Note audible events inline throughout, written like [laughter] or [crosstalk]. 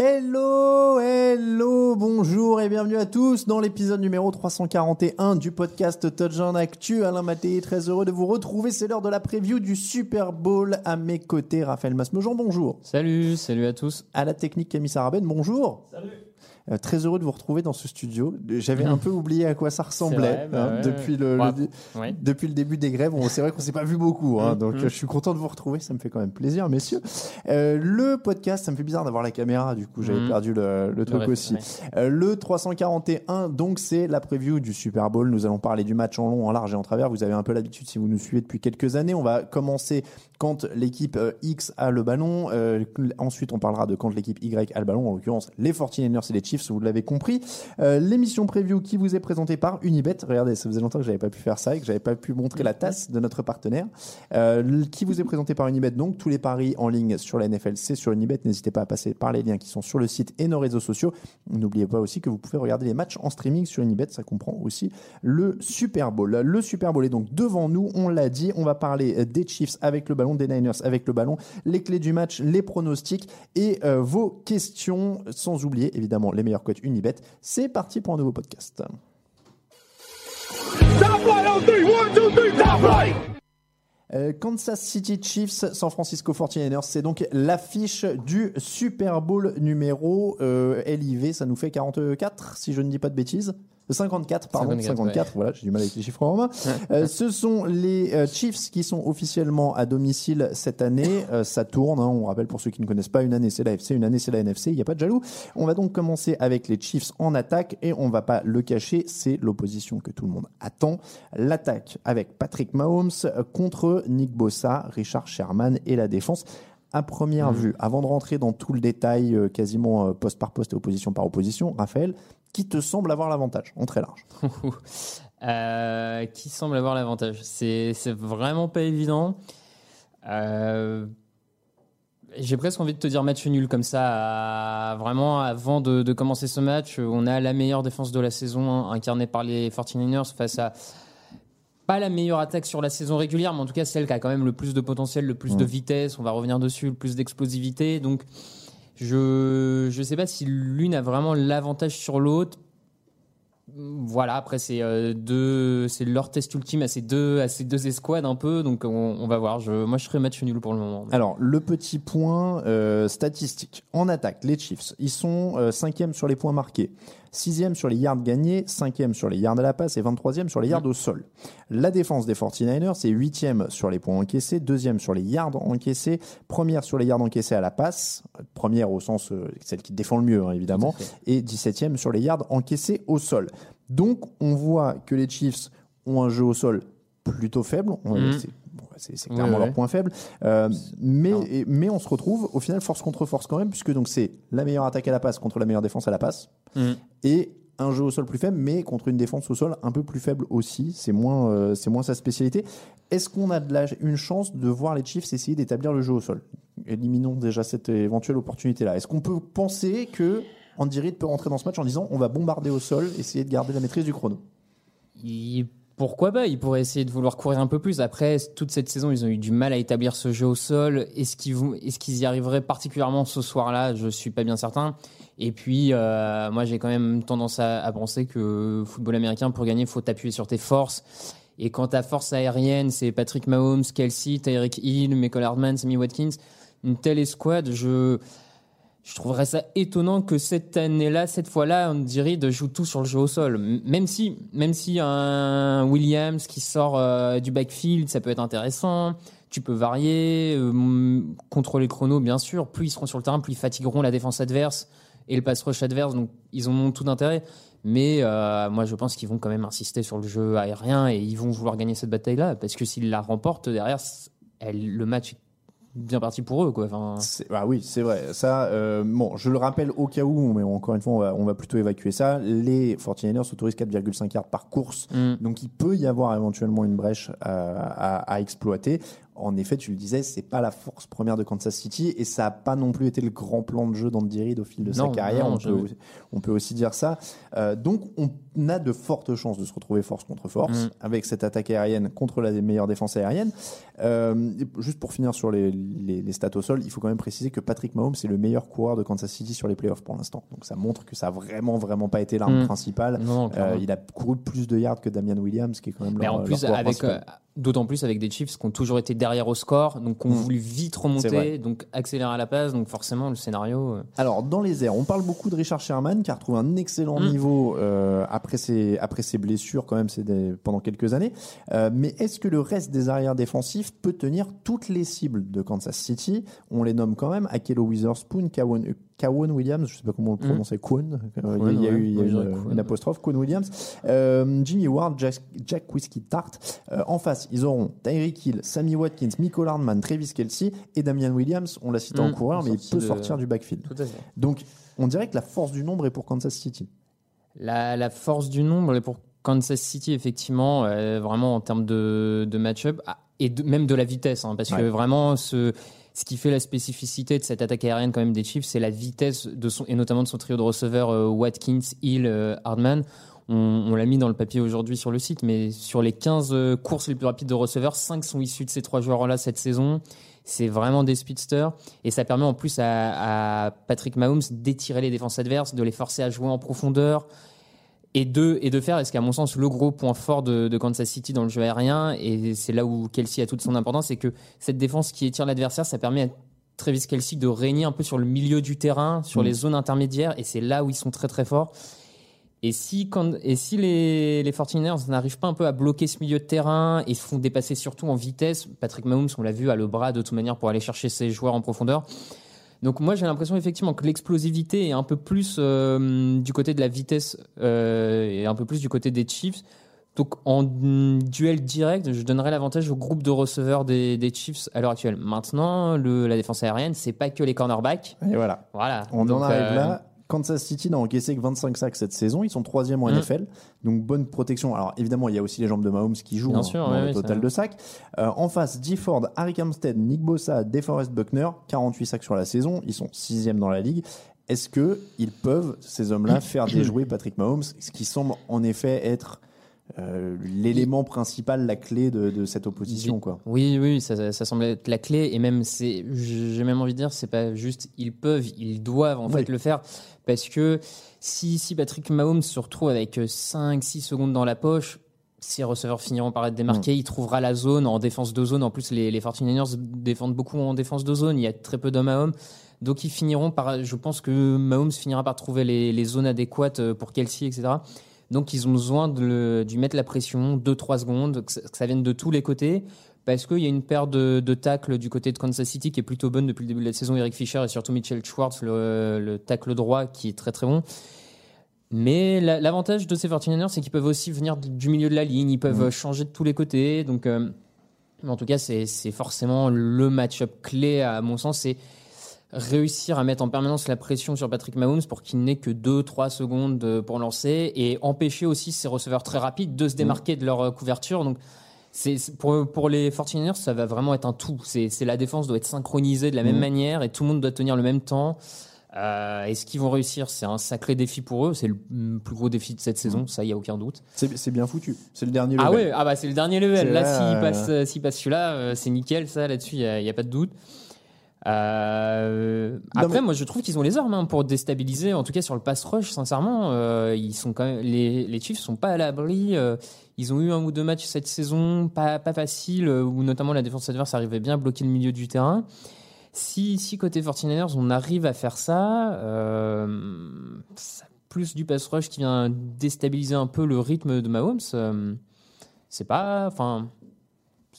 Hello, hello, bonjour et bienvenue à tous dans l'épisode numéro 341 du podcast Touchdown Actu. Alain Maté, très heureux de vous retrouver. C'est l'heure de la preview du Super Bowl. À mes côtés, Raphaël Masmejean, bonjour. Salut, salut à tous. À la technique, Camille Saraben, bonjour. Salut. Euh, très heureux de vous retrouver dans ce studio. J'avais un peu oublié à quoi ça ressemblait vrai, bah hein, ouais, depuis, le, Ouais. le- Ouais. depuis le début des grèves. Bon, c'est vrai qu'on s'est pas vu beaucoup, hein, Mm, donc euh, je suis content de vous retrouver. Ça me fait quand même plaisir, messieurs. Euh, le podcast, ça me fait bizarre d'avoir la caméra. Du coup, j'avais Mm. perdu le, le truc aussi. Euh, le 341, donc c'est la preview du Super Bowl. Nous allons parler du match en long, en large et en travers. Vous avez un peu l'habitude si vous nous suivez depuis quelques années. On va commencer quand l'équipe X a le ballon. Ensuite, on parlera de quand l'équipe Y a le ballon. En l'occurrence, les 49ers et les Chiefs, vous l'avez compris. Euh, L'émission preview qui vous est présentée par Unibet. Regardez, ça faisait longtemps que j'avais pas pu faire ça et que j'avais pas pu montrer la tasse de notre partenaire. Euh, qui vous est présentée par Unibet. Donc, tous les paris en ligne sur la NFL, c'est sur Unibet. N'hésitez pas à passer par les liens qui sont sur le site et nos réseaux sociaux. N'oubliez pas aussi que vous pouvez regarder les matchs en streaming sur Unibet. Ça comprend aussi le Super Bowl. Le Super Bowl est donc devant nous. On l'a dit. On va parler des Chiefs avec le ballon, des Niners avec le ballon, les clés du match, les pronostics et euh, vos questions. Sans oublier évidemment les meilleurs codes Unibet. C'est parti pour un nouveau podcast. Euh, Kansas City Chiefs, San Francisco 49ers, c'est donc l'affiche du Super Bowl numéro euh, LIV, ça nous fait 44 si je ne dis pas de bêtises. 54, pardon, 54, 54, voilà, j'ai du mal avec les chiffres en main. Euh, ce sont les euh, Chiefs qui sont officiellement à domicile cette année. Euh, ça tourne, hein, on rappelle pour ceux qui ne connaissent pas, une année c'est la FC, une année c'est la NFC, il n'y a pas de jaloux. On va donc commencer avec les Chiefs en attaque et on va pas le cacher, c'est l'opposition que tout le monde attend. L'attaque avec Patrick Mahomes contre Nick Bossa, Richard Sherman et la défense. À première vue, avant de rentrer dans tout le détail, quasiment poste par poste et opposition par opposition, Raphaël, qui te semble avoir l'avantage en très large [laughs] Euh, qui semble avoir l'avantage C'est vraiment pas évident. Euh, J'ai presque envie de te dire match nul comme ça. à- Vraiment, avant de, de commencer ce match, on a la meilleure défense de la saison hein, incarnée par les 49ers face à pas la meilleure attaque sur la saison régulière, mais en tout cas celle qui a quand même le plus de potentiel, le plus de vitesse. On va revenir dessus, le plus d'explosivité. Donc, je je sais pas si l'une a vraiment l'avantage sur l'autre. Voilà, après c'est euh, deux, leur test ultime à ces deux, à ces deux escouades un peu, donc on, va voir. Je, moi, je serais match nul pour le moment. Alors, le petit point euh, statistique. En attaque, les Chiefs, ils sont euh, cinquième sur les points marqués, sixième sur les yards gagnés, cinquième sur les yards à la passe et 23e sur les yards au sol. La défense des 49ers, c'est huitième sur les points encaissés, deuxième sur les yards encaissés, première sur les yards encaissés à la passe, première au sens euh, celle qui défend le mieux, hein, évidemment, et 17e sur les yards encaissés au sol. Donc, on voit que les Chiefs ont un jeu au sol plutôt faible. C'est- bon, C'est clairement leur point faible. Euh, mais, et- mais on se retrouve au final force contre force quand même, puisque donc c'est la meilleure attaque à la passe contre la meilleure défense à la passe. Mm. Et un jeu au sol plus faible, mais contre une défense au sol un peu plus faible aussi. C'est moins, euh, c'est moins sa spécialité. Est-ce qu'on a de la, une chance de voir les Chiefs essayer d'établir le jeu au sol? Éliminons déjà cette éventuelle opportunité-là. Est-ce qu'on peut penser que Andy Reid peut rentrer dans ce match en disant on va bombarder au sol, essayer de garder la maîtrise du chrono? Il Pourquoi pas Ils pourraient essayer de vouloir courir un peu plus. Après, toute cette saison, ils ont eu du mal à établir ce jeu au sol. Est-ce qu'ils y arriveraient particulièrement ce soir-là? Je suis pas bien certain. Et puis, euh, moi, j'ai quand même tendance à, à, penser que football américain, pour gagner, faut t'appuyer sur tes forces. Et quand ta force aérienne, c'est Patrick Mahomes, Kelsey, Tyreek Hill, Michael Hardman, Sammy Watkins, une telle escouade, je je trouverais ça étonnant que cette année-là, cette fois-là, on dirait de jouer tout sur le jeu au sol. Même si, même si un Williams qui sort euh, du backfield, ça peut être intéressant. Tu peux varier, euh, contrôler le chrono, bien sûr. Plus ils seront sur le terrain, plus ils fatigueront la défense adverse et le pass rush adverse. Donc, ils ont tout d'intérêt. Mais euh, moi, je pense qu'ils vont quand même insister sur le jeu aérien et ils vont vouloir gagner cette bataille-là. Parce que s'ils la remportent derrière, le match bien parti pour eux quoi. Enfin... Bah oui, c'est vrai. Ça, euh, bon, je le rappelle au cas où, mais encore une fois, on va, on va plutôt évacuer ça. Les 49ers autorisent 4,5 yards par course, mm. donc il peut y avoir éventuellement une brèche à, à, à exploiter en effet, tu le disais, c'est pas la force première de Kansas City et ça n'a pas non plus été le grand plan de jeu d'Andy Reid au fil de sa carrière. on, peut, on, peut, aussi dire ça. Euh, donc, on a de fortes chances de se retrouver force contre force mm. avec cette attaque aérienne contre la meilleure défense aérienne. Euh, juste pour finir sur les, les, les, stats au sol, il faut quand même préciser que Patrick Mahomes est le meilleur coureur de Kansas City sur les playoffs pour l'instant. Donc, ça montre que ça a vraiment, vraiment pas été l'arme mm. principale. Euh, il a couru plus de yards que Damian Williams, qui est quand même. Mais en plus, avec euh, D'autant plus avec des Chiefs qui ont toujours été derrière au score, donc qui ont mm. voulu vite remonter, donc accélérer à la passe, donc forcément le scénario. Euh. Alors dans les airs, on parle beaucoup de Richard Sherman qui a retrouvé un excellent mm. niveau euh, après ses après ses blessures quand même des, pendant quelques années. Euh, mais est-ce que le reste des arrières défensifs peut tenir toutes les cibles de Kansas City? On les nomme quand même Akello Witherspoon, Kawan, Kawan Williams, je sais pas comment on le mm. prononcer, Kwon, il y a, eu, une, apostrophe, Kwon Williams, euh, Jimmy Ward, Jack, Jack Whiskey Tart. Euh, en face, ils auront Tyreek Hill, Sammy Watkins, Michael Hardman, Travis Kelsey et Damian Williams. On l'a cité en mm. coureur, mais il peut sortir du backfield. Donc, on dirait que la force du nombre est pour Kansas City. La, la force du nombre est pour Kansas City, effectivement, euh, vraiment en termes de, de match-up ah, et même de la vitesse, hein, parce que vraiment, ce ce qui fait la spécificité de cette attaque aérienne quand même des Chiefs, c'est la vitesse de son et notamment de son trio de receveurs euh, Watkins, Hill, euh, Hardman. On, l'a mis dans le papier aujourd'hui sur le site, mais sur les 15 euh, courses les plus rapides de receveurs, 5 sont issus de ces trois joueurs-là cette saison. C'est vraiment des speedsters et ça permet en plus à, à Patrick Mahomes d'étirer les défenses adverses, de les forcer à jouer en profondeur, et de, et de faire, est-ce qu'à mon sens, le gros point fort de, de, Kansas City dans le jeu aérien, et c'est là où Kelsey a toute son importance, c'est que cette défense qui étire l'adversaire, ça permet à Travis Kelsey de régner un peu sur le milieu du terrain, sur les mm. zones intermédiaires, et c'est là où ils sont très très forts. Et si, quand, et si les, les 49ers n'arrivent pas un peu à bloquer ce milieu de terrain et se font dépasser surtout en vitesse, Patrick Mahomes, on l'a vu, a le bras de toute manière pour aller chercher ses joueurs en profondeur. Donc moi j'ai l'impression effectivement que l'explosivité est un peu plus euh, du côté de la vitesse euh, et un peu plus du côté des Chiefs. Donc en duel direct, je donnerais l'avantage au groupe de receveurs des, des Chiefs à l'heure actuelle. Maintenant, le, la défense aérienne, c'est pas que les cornerbacks. Et voilà. Voilà. On en arrive là. Kansas City n'a encaissé que 25 sacs cette saison. Ils sont troisième en mm. NFL. Donc bonne protection. Alors évidemment, il y a aussi les jambes de Mahomes qui jouent dans le total de sacs. Euh, en face, G. Ford, Harry Armstead, Nick Bossa, DeForest Buckner, 48 sacs sur la saison. Ils sont sixième dans la ligue. Est-ce que ils peuvent, ces hommes-là, [coughs] faire déjouer Patrick Mahomes, ce qui semble en effet être euh, l'élément principal, la clé de, de cette opposition, quoi. Oui, oui, ça, ça, semble être la clé, et même c'est, j'ai même envie de dire, c'est pas juste ils peuvent, ils doivent en fait le faire, parce que si, si Patrick Mahomes se retrouve avec 5-6 secondes dans la poche, ses receveurs finiront par être démarqués, mm. il trouvera la zone en défense de zone. En plus, les, les 49ers défendent beaucoup en défense de zone. Il y a très peu d'hommes à hommes. Donc, ils finiront par. Je pense que Mahomes finira par trouver les, les zones adéquates pour Kelsey, etc. Donc ils ont besoin de, lui mettre la pression, 2-3 secondes, que ça, vienne de tous les côtés. Parce qu'il y a une paire de, de tacles du côté de Kansas City qui est plutôt bonne depuis le début de la saison. Eric Fischer et surtout Mitchell Schwartz, le, le tacle droit qui est très très bon. Mais l'avantage de ces 49ers, c'est qu'ils peuvent aussi venir du milieu de la ligne, ils peuvent mmh. changer de tous les côtés. Donc, euh, en tout cas, c'est forcément le match-up clé, à mon sens. C'est réussir à mettre en permanence la pression sur Patrick Mahomes pour qu'il n'ait que 2-3 secondes euh, pour lancer et empêcher aussi ses receveurs très rapides de se mm. démarquer de leur euh, couverture. Donc, c'est pour, pour les 49ers, ça va vraiment être un tout. C'est la défense doit être synchronisée de la même mm. manière et tout le monde doit tenir le même temps. Euh, Est-ce qu'ils vont réussir? C'est un sacré défi pour eux. C'est le mm, plus gros défi de cette saison, ça, il y a aucun doute. C'est c'est bien foutu. C'est le dernier Ah level. ouais, ah bah c'est le dernier level. Là, là, s'il euh, passe, celui-là, c'est nickel. Ça, là-dessus, il n'y a, pas de doute. Euh, après, mais- moi, je trouve qu'ils ont les armes hein, pour déstabiliser. En tout cas, sur le pass rush, sincèrement, euh, ils sont quand même, les, les Chiefs sont pas à l'abri. euh, ils ont eu un ou deux matchs cette saison, pas, pas facile, où notamment la défense adverse arrivait bien à bloquer le milieu du terrain. Si, si côté 49ers, on arrive à faire ça, ça- plus du pass rush qui vient déstabiliser un peu le rythme de Mahomes, c'est pas. Enfin.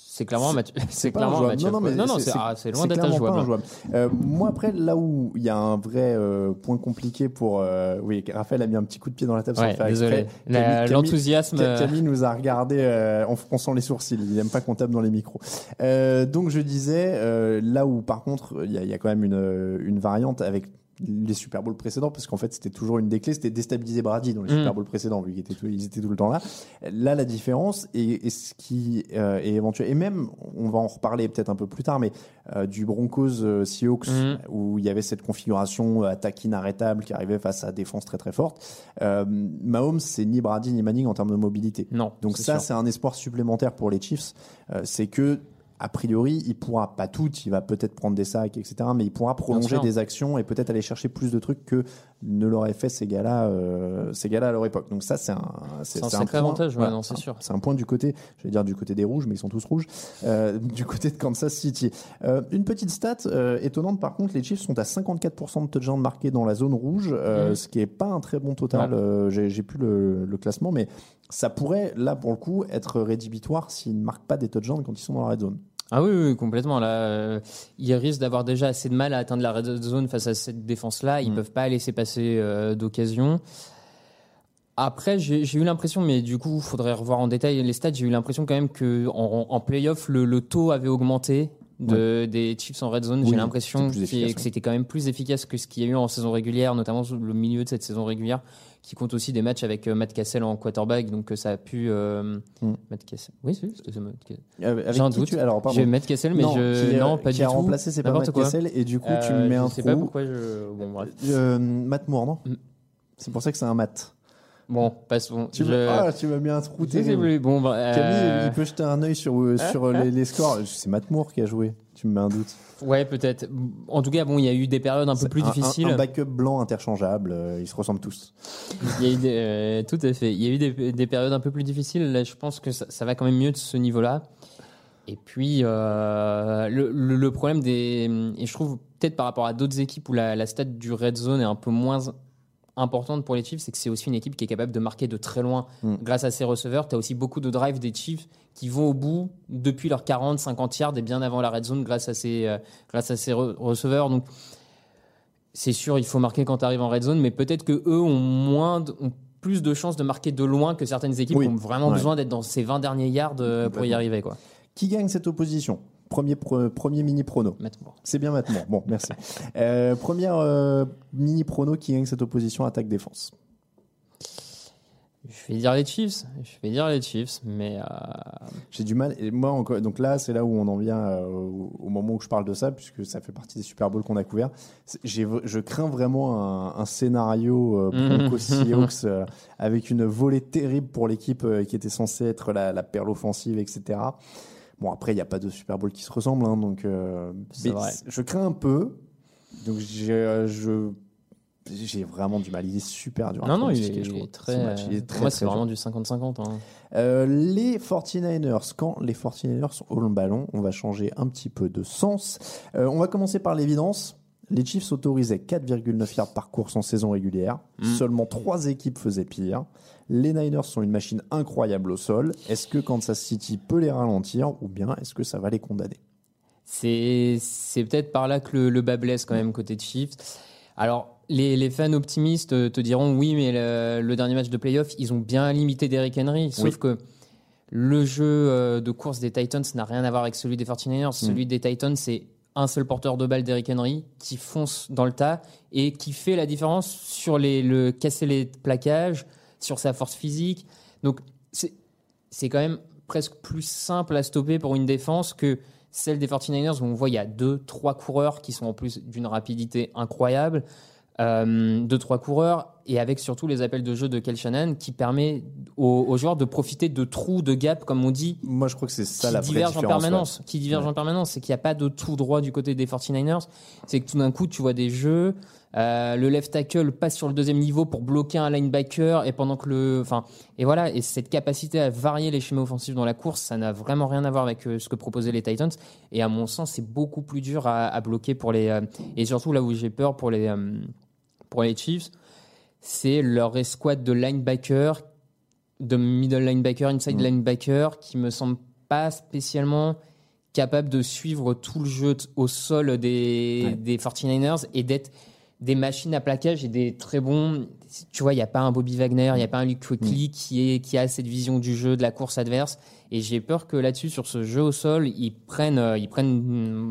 C'est clairement un match. C'est clairement un. Non, non, mais non, non, c'est- ah, loin d'être injouable. un jouable. Euh, moi, après, là où il y a un vrai euh, point compliqué pour. euh, oui, Raphaël a mis un petit coup de pied dans la table Ouais, désolé. Camille- Camille- L'enthousiasme. Ca- euh, Camille nous a regardé euh, en fronçant les sourcils. Il n'aime pas qu'on tape dans les micros. Euh, donc je disais, euh, là où par contre, il y, y a quand même une, une variante avec les Super Bowls précédents, parce qu'en fait c'était toujours une des clés, c'était déstabiliser Brady dans les Mm. Super Bowls précédents, vu qu'ils étaient, tout- ils étaient tout le temps là. Là, la différence et, et ce qui euh, est éventuel, et même, on va en reparler peut-être un peu plus tard, mais euh, du Broncos euh, Seahawks, Mm. où il y avait cette configuration euh, attaque inarrêtable qui arrivait face à défense très très forte. Euh, Mahomes, c'est ni Brady ni Manning en termes de mobilité. Non. Donc ça, c'est un espoir supplémentaire pour les Chiefs. Euh, c'est que a priori, il pourra pas tout, il va peut-être prendre des sacs, etc. Mais il pourra prolonger des actions et peut-être aller chercher plus de trucs que ne l'auraient fait ces gars-là, euh, ces gars-là à leur époque. Donc ça, c'est un, C'est un sacré avantage, ouais, c'est sûr. C'est un point du côté, je vais dire du côté des rouges, mais ils sont tous rouges, euh, [laughs] du côté de Kansas City. Euh, une petite stat euh, étonnante, par contre, les Chiefs sont à 54% de touchdowns marqués dans la zone rouge, Mhm. ce qui est pas un très bon total. J'ai plus le, le classement, mais ça pourrait, là, pour le coup, être rédhibitoire s'ils ne marquent pas des touchdowns quand ils sont dans la red zone. Ah oui, oui, complètement. Là, euh, ils risquent d'avoir déjà assez de mal à atteindre la red zone face à cette défense-là. Ils Mm. peuvent pas laisser passer euh, d'occasion. Après, j'ai j'ai eu l'impression, mais du coup, il faudrait revoir en détail les stats. J'ai eu l'impression quand même que en, en playoff, le, le taux avait augmenté de, des Chiefs en red zone. Oui, j'ai l'impression efficace, que ouais. c'était quand même plus efficace que ce qu'il y a eu en saison régulière, notamment le milieu de cette saison régulière, qui compte aussi des matchs avec euh, Matt Cassel en quarterback. Donc, euh, ça a pu. euh, Mm. Matt Cassel. Oui, avec J'ai un doute. tu- Alors, pardon. J'ai Matt Cassel, mais non, je. qui, non, pas qui du a tout. remplacé, c'est pas Matt quoi. Cassel, et du coup, tu Euh, me mets je un sais trou. pas pourquoi je. Bon, bref. Euh, Matt Moore, non? Mm. C'est pour ça que c'est un Matt. Bon, passons. Tu, Je- ah, tu m'as mis un trou terrible. Bon, bah, euh, Camille, il peut jeter un œil sur, euh, sur euh, les, les scores. C'est Matt Moore qui a joué. Tu me mets un doute. Ouais, peut-être. En tout cas, bon, il y a eu des périodes un peu plus Un- un- difficiles. Un, backup blanc interchangeable. euh, ils se ressemblent tous. Il y a eu des, euh, tout à fait. Il y a eu des, des périodes un peu plus difficiles. Là, je pense que ça, ça va quand même mieux de ce niveau-là. Et puis, euh, le, le- le problème des. Et je trouve, peut-être par rapport à d'autres équipes où la, la stat du red zone est un peu moins importante pour les Chiefs, c'est que c'est aussi une équipe qui est capable de marquer de très loin Mm. grâce à ses receveurs. Tu as aussi beaucoup de drives des Chiefs qui vont au bout depuis leurs 40, 50 yards et bien avant la red zone grâce à ces, euh, grâce à re- receveurs. Donc, c'est sûr, il faut marquer quand tu arrives en red zone, mais peut-être que eux ont moins, de- ont plus de chances de marquer de loin que certaines équipes Oui. qui ont vraiment Ouais. besoin d'être dans ces 20 derniers yards euh, pour y arriver, quoi. Qui gagne cette opposition? Premier, mini prono. C'est bien maintenant. Bon, merci. [laughs] Euh, première euh, mini prono qui gagne cette opposition attaque-défense. Je vais dire les Chiefs, je vais dire les Chiefs, mais euh, J'ai du mal. Et moi, encore, donc là, c'est là où on en vient euh, au, moment où je parle de ça, puisque ça fait partie des Super Bowls qu'on a couverts. Je crains vraiment un, un scénario euh, Broncos [laughs] Seahawks euh, avec une volée terrible pour l'équipe qui était censée être la, la perle offensive, etc. Bon, après, il n'y a pas de Super Bowl qui se ressemble, hein, donc euh, mais vrai. je crains un peu. Donc j'ai, euh, je, j'ai vraiment du mal. Il est super dur. à non, non, il est, je trouve. très. Match, il est pour très, moi, c'est dur. vraiment du 50-50. hein. Euh, les 49ers, quand les 49ers ont le ballon, on va changer un petit peu de sens. Euh, on va commencer par l'évidence. Les Chiefs autorisaient 4,9 yards par course en saison régulière. Mm. Seulement trois équipes faisaient pire. Les Niners sont une machine incroyable au sol. Est-ce que Kansas City peut les ralentir ou bien est-ce que ça va les condamner? C'est peut-être par là que le, le bas blesse quand même côté de Chiefs. Alors, les, les fans optimistes te diront oui, mais le, le dernier match de playoff, ils ont bien limité Derrick Henry. Sauf Oui. que le jeu euh, de course des Titans n'a rien à voir avec celui des 49ers. Celui des Titans, c'est un seul porteur de balle Derrick Henry qui fonce dans le tas et qui fait la différence sur les, le casser les plaquages, sur sa force physique. Donc, c'est c'est quand même presque plus simple à stopper pour une défense que celle des 49ers où on voit il y a deux, trois coureurs qui sont en plus d'une rapidité incroyable. euh, deux trois coureurs et avec surtout les appels de jeu de Kel Shannon qui permet aux, aux joueurs de profiter de trous de gap comme on dit Moi, je crois que c'est ça la vraie divergent en permanence. ouais. Qui divergent Ouais. en permanence, c'est qu'il n'y a pas de tout droit du côté des 49ers. C'est que tout d'un coup, tu vois des jeux, euh, le left tackle passe sur le deuxième niveau pour bloquer un linebacker et pendant que le, enfin, et voilà, et cette capacité à varier les schémas offensifs dans la course, ça n'a vraiment rien à voir avec euh, ce que proposaient les Titans. Et à mon sens, c'est beaucoup plus dur à, à bloquer pour les, euh, et surtout là où j'ai peur pour les, euh, pour les Chiefs, c'est leur escouade de linebacker, de middle linebacker, inside Mm. linebacker, qui me semble pas spécialement capable de suivre tout le jeu au sol des, Ouais. des 49ers et d'être des machines à plaquage et des très bons. Tu vois, il n'y a pas un Bobby Wagner, il n'y a pas un Luke Quickly qui, est, qui a cette vision du jeu, de la course adverse. Et j'ai peur que là-dessus, sur ce jeu au sol, ils prennent, euh, ils prennent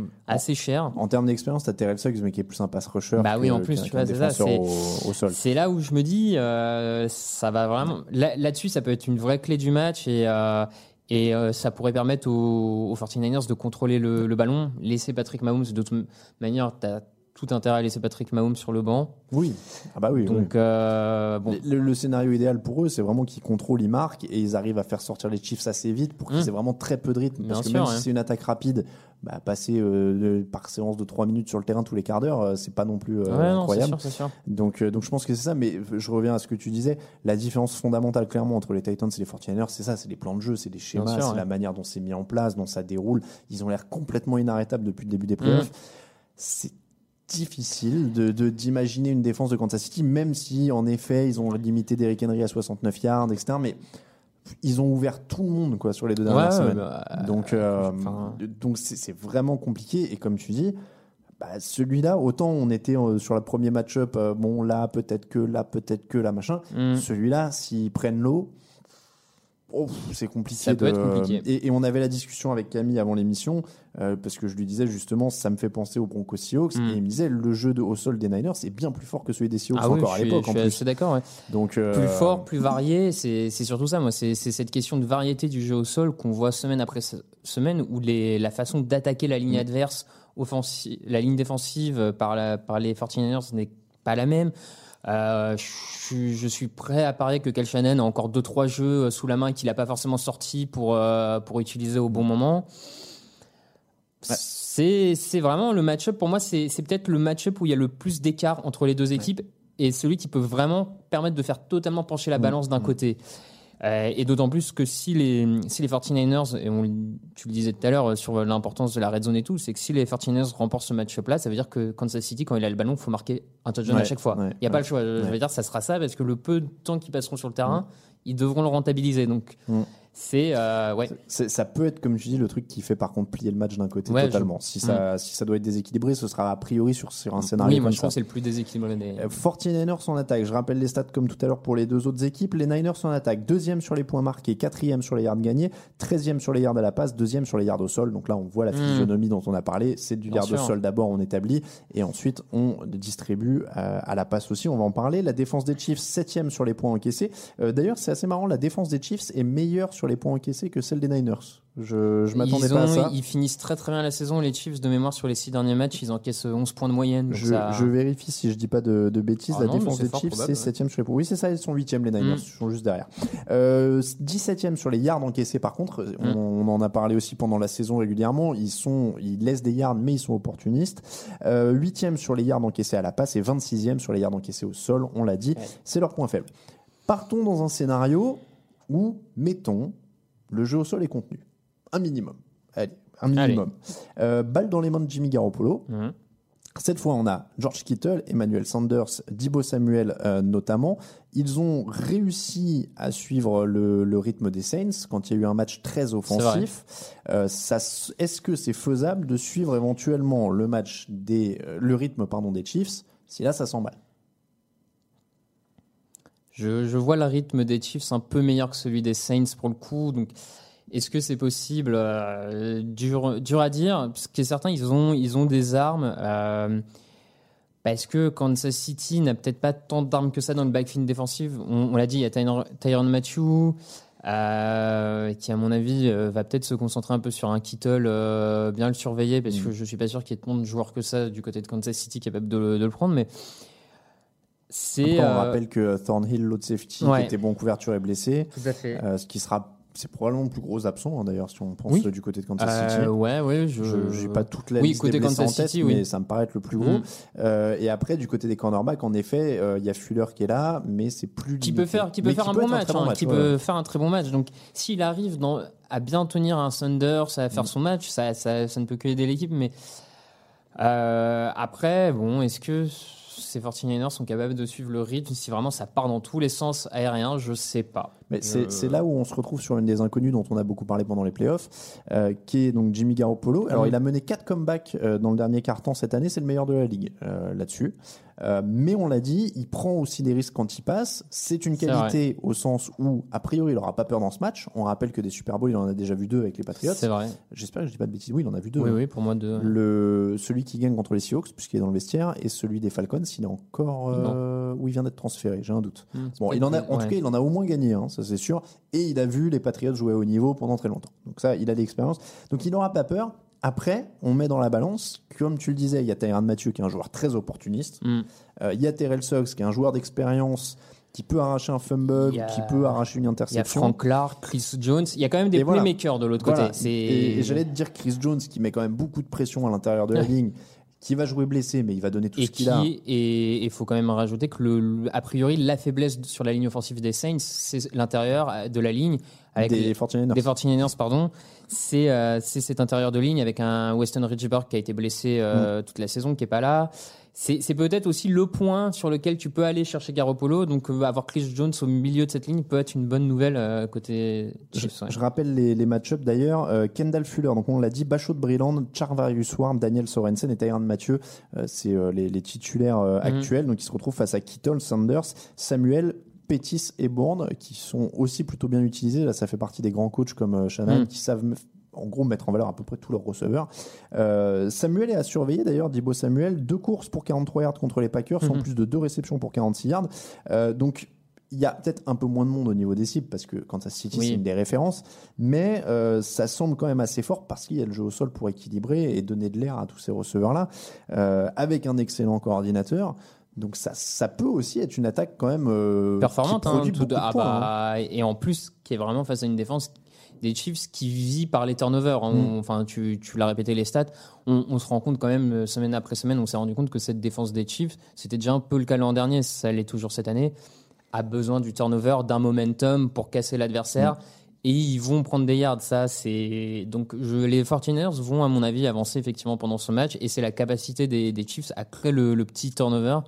mm, assez cher. En termes d'expérience, t'as Terrell Suggs, mais qui est plus un pass rusher. Bah oui, en plus, tu vois, c'est ça, Au, au sol. C'est là où je me dis, euh, ça va vraiment. Là- Là-dessus, ça peut être une vraie clé du match et, euh, et euh, ça pourrait permettre aux, aux 49ers de contrôler le, le ballon, laisser Patrick Mahomes. De toute manière, tu as tout intérêt à laisser Patrick Mahomes sur le banc. Oui. Ah bah oui. oui. Donc, euh, bon. Le, le scénario idéal pour eux, c'est vraiment qu'ils contrôlent, ils marquent et ils arrivent à faire sortir les Chiefs assez vite pour qu'ils Mm. aient vraiment très peu de rythme. Parce Bien que sûr, même si c'est une attaque rapide, bah, passer euh, par séance de 3 minutes sur le terrain tous les quarts d'heure, euh, c'est pas non plus euh, Ouais, non, incroyable. sûr, c'est sûr. Donc, donc je pense que c'est ça, mais je reviens à ce que tu disais. La différence fondamentale, clairement, entre les Titans et les 49ers, c'est ça c'est les plans de jeu, c'est les schémas, c'est ouais. la manière dont c'est mis en place, dont ça déroule. Ils ont l'air complètement inarrêtables depuis le début des playoffs. C'est difficile de d'imaginer une défense de Kansas City, même si, en effet, ils ont limité Derrick Henry à 69 yards, etc. Mais ils ont ouvert tout le monde quoi, sur les deux dernières Ouais, semaines. bah, donc, euh, enfin- donc c'est vraiment compliqué. Et comme tu dis, bah, celui-là, autant on était euh, sur le premier match-up, euh, bon là peut-être que, là peut-être que, là machin. Mm. Celui-là, s'ils prennent l'eau, oh, c'est compliqué. Ça peut de- être compliqué. Et, et on avait la discussion avec Camille avant l'émission, euh, parce que je lui disais justement, ça me fait penser aux Broncos Seahawks, Mm. et il me disait, le jeu de, au sol des Niners est bien plus fort que celui des Seahawks Ah oui, encore à l'époque je en suis plus. assez d'accord. ouais. Donc, euh, plus fort, plus varié. C'est surtout ça, moi. C'est cette question de variété du jeu au sol qu'on voit semaine après se- semaine, où les, la façon d'attaquer la ligne Mm. adverse, offensive, la ligne défensive par, la, par les 49ers n'est pas la même. Euh, je, suis- je suis prêt à parier que Cal Shannon a encore deux trois jeux euh, sous la main qu'il n'a pas forcément sorti pour euh, pour utiliser au bon moment. C'est c'est vraiment le match-up. Pour moi, c'est c'est peut-être le match-up où il y a le plus d'écart entre les deux équipes et celui qui peut vraiment permettre de faire totalement pencher la balance d'un côté. Euh, et d'autant plus que si les, si les 49ers, et on, tu le disais tout à l'heure euh, sur l'importance de la red zone et tout, c'est que si les 49ers remportent ce match-up-là, ça veut dire que Kansas City, quand il a le ballon, il faut marquer un touchdown Ouais, à chaque fois. ouais, il n'y a pas le choix. Je veux dire, ça sera ça parce que le peu de temps qu'ils passeront sur le terrain, ils devront le rentabiliser. Donc, Mm. C'est. euh, ouais. Ça peut être, comme tu dis, le truc qui fait par contre plier le match d'un côté Ouais, totalement. Si, ça, si ça doit être déséquilibré, ce sera a priori sur, sur un scénario Oui, moi je trouve que c'est le plus déséquilibré des. Euh, 49ers en attaque. Je rappelle les stats comme tout à l'heure pour les deux autres équipes. Les Niners en attaque. Deuxième sur les points marqués, quatrième sur les yards gagnés, treizième sur les yards à la passe, deuxième sur les yards au sol. Donc là, on voit la Mm. physionomie dont on a parlé. C'est du Bien yard au sol d'abord, on établit. Et ensuite, on distribue euh, à la passe aussi. On va en parler. La défense des Chiefs, septième sur les points encaissés. Euh, D'ailleurs, c'est assez marrant. La défense des Chiefs est meilleure sur les points encaissés que celle des Niners. Je, je m'attendais pas à ça. Ils finissent très très bien la saison, les Chiefs de mémoire sur les six derniers matchs, ils encaissent 11 points de moyenne. Je, ça- je vérifie si je dis pas de, de bêtises. Ah la non, défense des Chiefs, c'est ouais. 7 sur les points. Oui, c'est ça, ils sont 8e, les Niners. Mm. Ils sont juste derrière. Euh, 17e sur les yards encaissés, par contre. Mm. On, on en a parlé aussi pendant la saison régulièrement. Ils, sont, ils laissent des yards, mais ils sont opportunistes. Euh, 8e sur les yards encaissés à la passe et 26e sur les yards encaissés au sol. On l'a dit. Ouais. C'est leur point faible. Partons dans un scénario où, mettons, le jeu au sol est contenu? Un minimum. Allez, un minimum. Euh, balle dans les mains de Jimmy Garoppolo. Mhm. Cette fois, on a George Kittle, Emmanuel Sanders, Dibo Samuel euh, notamment. Ils ont réussi à suivre le, le rythme des Saints quand il y a eu un match très offensif. Euh, Est-ce que c'est faisable de suivre éventuellement le match des, le rythme pardon des Chiefs? Si là ça s'emballe Je, je vois le rythme des Chiefs un peu meilleur que celui des Saints pour le coup. Donc, est-ce que c'est possible Euh, dur, dur à dire. Parce que certains, ils ont, ils ont des armes. euh, parce que Kansas City n'a peut-être pas tant d'armes que ça dans le backfield défensif? On, on l'a dit, il y a Tyron, Tyron Matthew, euh, qui, à mon avis, euh, va peut-être se concentrer un peu sur un Kittle, euh, bien le surveiller, parce Mm. que je suis pas sûr qu'il y ait tant de joueurs que ça du côté de Kansas City capables de, de le prendre. Mais C'est. On euh, rappelle que Thornhill, l'autre safety, Ouais. qui était bon en couverture, est blessé. Tout à fait. Euh, ce qui sera, c'est probablement le plus gros absent, hein, d'ailleurs, si on pense Oui. euh, du côté de Kansas Euh, City. ouais, ouais, je. Je j'ai pas toute la Oui, liste côté des Kansas en tête, City, oui. mais ça me paraît être le plus gros. Mm. Euh, et après, du côté des cornerbacks, en effet, euh, il y a Fuller qui est là, mais c'est plus qui peut faire, qui peut Mais faire un peut bon match, hein, match, qui ouais, peut faire un très bon match. Donc, s'il arrive dans, à bien tenir un Sanders, à Mm. faire son match, ça, ça, ça ne peut que aider l'équipe. Mais euh, après, bon, est-ce que ces 49ers sont capables de suivre le rythme si vraiment ça part dans tous les sens aériens Je sais pas. Mais c'est Euh, c'est là où on se retrouve sur une des inconnues dont on a beaucoup parlé pendant les playoffs, euh, qui est donc Jimmy Garoppolo. Alors, Mhm. il a mené quatre comebacks euh, dans le dernier quart-temps cette année, c'est le meilleur de la ligue euh, là-dessus. Mais on l'a dit, il prend aussi des risques quand il passe. C'est une qualité au sens où, a priori, il n'aura pas peur dans ce match. On rappelle que des Super Bowls, il en a déjà vu deux avec les Patriots. C'est vrai. J'espère que je dis pas de bêtises. Oui, il en a vu deux. Oui, oui, pour moi, de. Le, celui qui gagne contre les Seahawks, puisqu'il est dans le vestiaire, et celui des Falcons, il est encore. où il vient d'être transféré, j'ai un doute. Hmm, Bon, il en a, en tout cas, il en a au moins gagné, hein, ça c'est sûr. Et il a vu les Patriots jouer au niveau pendant très longtemps. Donc ça, il a l'expérience. Donc il n'aura pas peur. Après, on met dans la balance, comme tu le disais, il y a Tyrann Mathieu qui est un joueur très opportuniste. Hmm. Euh, il y a Terrell Suggs qui est un joueur d'expérience qui peut arracher un fumble, a- qui peut arracher une Il y a interception. Frank Clark, Chris Jones. Il y a quand même des Et voilà. playmakers de l'autre Voilà. côté. Et j'allais te dire Chris Jones qui met quand même beaucoup de pression à l'intérieur de la [laughs] ligne, qui va jouer blessé, mais il va donner tout et ce qu'il a. et il faut quand même rajouter que le, a priori la faiblesse sur la ligne offensive des Saints c'est l'intérieur de la ligne avec Des les- 49ers. des 49ers pardon c'est euh, cet intérieur de ligne avec un Weston Ridgeberg qui a été blessé Mm. euh, toute la saison qui est pas là c'est peut-être aussi le point sur lequel tu peux aller chercher Garoppolo donc euh, avoir Chris Jones au milieu de cette ligne peut être une bonne nouvelle euh, côté Je, je rappelle les, les match-ups d'ailleurs. Euh, Kendall Fuller, donc on l'a dit, Bachot de Brilland, Charvarius Ward, Daniel Sorensen et Tyrann Mathieu. C'est les, les titulaires Mhm. actuels. Donc ils se retrouvent face à Kittle, Sanders, Samuel. Pettis et Bourne qui sont aussi plutôt bien utilisés. Là, ça fait partie des grands coachs comme Shannon Mhm. qui savent en gros mettre en valeur à peu près tous leurs receveurs. Euh, Samuel est à surveiller d'ailleurs, Dibo Samuel, deux courses pour 43 yards contre les Packers, en Mhm. plus de deux réceptions pour 46 yards. Euh, donc il y a peut-être un peu moins de monde au niveau des cibles parce que Kansas City Oui. c'est une des références, mais euh, ça semble quand même assez fort parce qu'il y a le jeu au sol pour équilibrer et donner de l'air à tous ces receveurs-là, avec un excellent coordinateur. Donc ça, ça peut aussi être une attaque quand même euh, performante hein, tout- de ah points, hein. bah, et en plus qui est vraiment face à une défense des Chiefs qui vit par les turnovers hein. Mm. On- enfin tu, tu l'as répété les stats on, on se rend compte quand même euh, semaine après semaine on s'est rendu compte que cette défense des Chiefs c'était déjà un peu le cas l'an dernier ça l'est toujours cette année a besoin du turnover d'un momentum pour casser l'adversaire Mm. et ils vont prendre des yards ça c'est donc je, les 49ers vont à mon avis avancer effectivement pendant ce match et c'est la capacité des, des Chiefs à créer le, le petit turnover